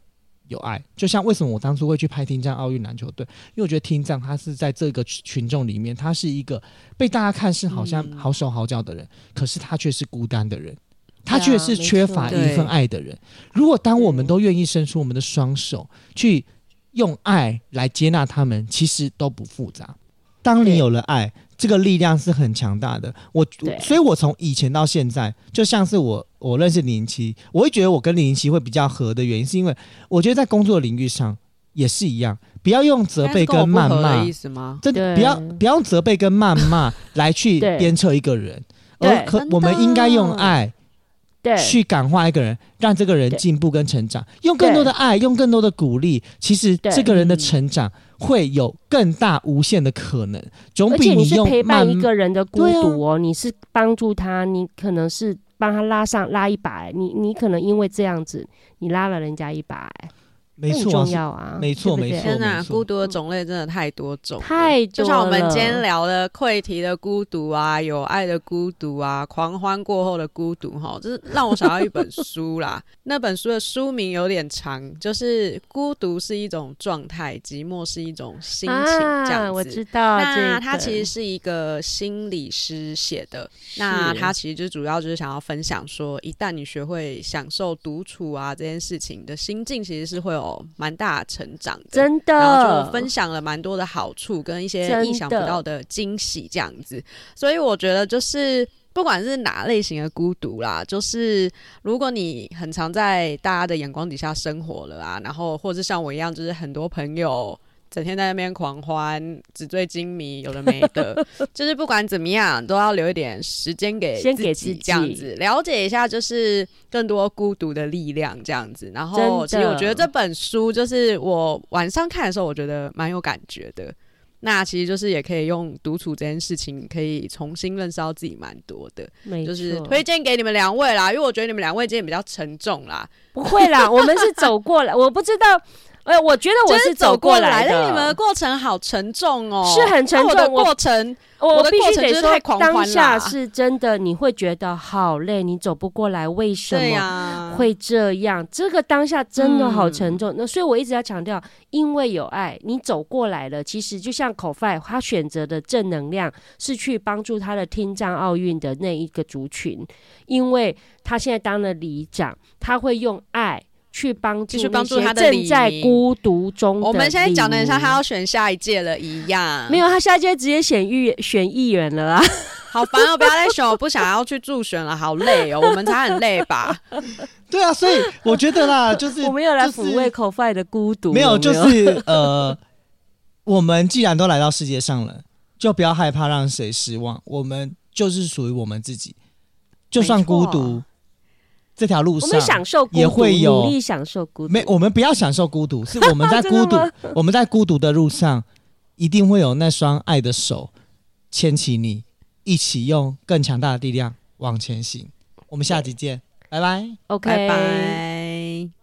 有爱。就像为什么我当初会去拍听障奥运篮球队，因为我觉得听障他是在这个群众里面，他是一个被大家看是好像好手好脚的人，嗯、可是他却是孤单的人，他却是缺乏一份爱的人。如果当我们都愿意伸出我们的双手，去用爱来接纳他们，其实都不复杂。当你有了爱，这个力量是很强大的。我，所以我从以前到现在，就像是我我认识零零七，我会觉得我跟零零七会比较合的原因，是因为我觉得在工作领域上也是一样，不要用责备跟谩骂，意思吗？这不要不要用责备跟谩骂来去鞭策一个人，而可我们应该用爱。对，去感化一个人，让这个人进步跟成长，用更多的爱，用更多的鼓励，其实这个人的成长会有更大无限的可能。总比你用陪伴一个人的孤独哦，啊、你是帮助他，你可能是帮他拉上拉一把，你你可能因为这样子，你拉了人家一把，没错，重要啊，没错，没错。天哪，孤独的种类真的太多种，太多了。就像我们今天聊的溃堤的孤独啊，有爱的孤独啊，狂欢过后的孤独，哈，就是让我想到一本书啦。那本书的书名有点长，就是《孤独是一种状态，寂寞是一种心情》这样子。啊，我知道。那他其实是一个心理师写的。那他其实就主要就是想要分享说，一旦你学会享受独处啊这件事情的心境，其实是会有。蛮大成长的，真的，然后就分享了蛮多的好处跟一些意想不到的惊喜，这样子。所以我觉得，就是不管是哪类型的孤独啦，就是如果你很常在大家的眼光底下生活了啊，然后或者像我一样，就是很多朋友。整天在那边狂欢，纸醉金迷，有的没的，就是不管怎么样，都要留一点时间给自己，先给自己这样子了解一下，就是更多孤独的力量这样子。然后，其实我觉得这本书就是我晚上看的时候，我觉得蛮有感觉的。那其实就是也可以用独处这件事情，可以重新认识到自己蛮多的。就是推荐给你们两位啦，因为我觉得你们两位今天比较沉重啦。不会啦，我们是走过来，我不知道。哎，我觉得我是走过来的。你们的过程好沉重哦，是很沉重。我的过程，我必须得说，当下是真的，你会觉得好累，你走不过来，为什么会这样？这个当下真的好沉重。那所以我一直要强调，因为有爱，你走过来了。其实就像 Kofai，他选择的正能量是去帮助他的听障奥运的那一个族群，因为他现在当了里长，他会用爱。去帮助，去帮助他的正在孤独中。我们现在讲的很像他要选下一届了一样。没有，他下一届直接选议选议员了啦！好烦哦，不要再选，我不想要去助选了，好累哦，我们才很累吧？对啊，所以我觉得啦，就是 我们要来抚慰 Kofai 的孤独。没有，就是呃，我们既然都来到世界上了，就不要害怕让谁失望。我们就是属于我们自己，就算孤独。这条路上也会有努力享受孤独。没，我们不要享受孤独，是我们在孤独，我们在孤独的路上，一定会有那双爱的手牵起你，一起用更强大的力量往前行。我们下集见，拜拜。OK，拜拜。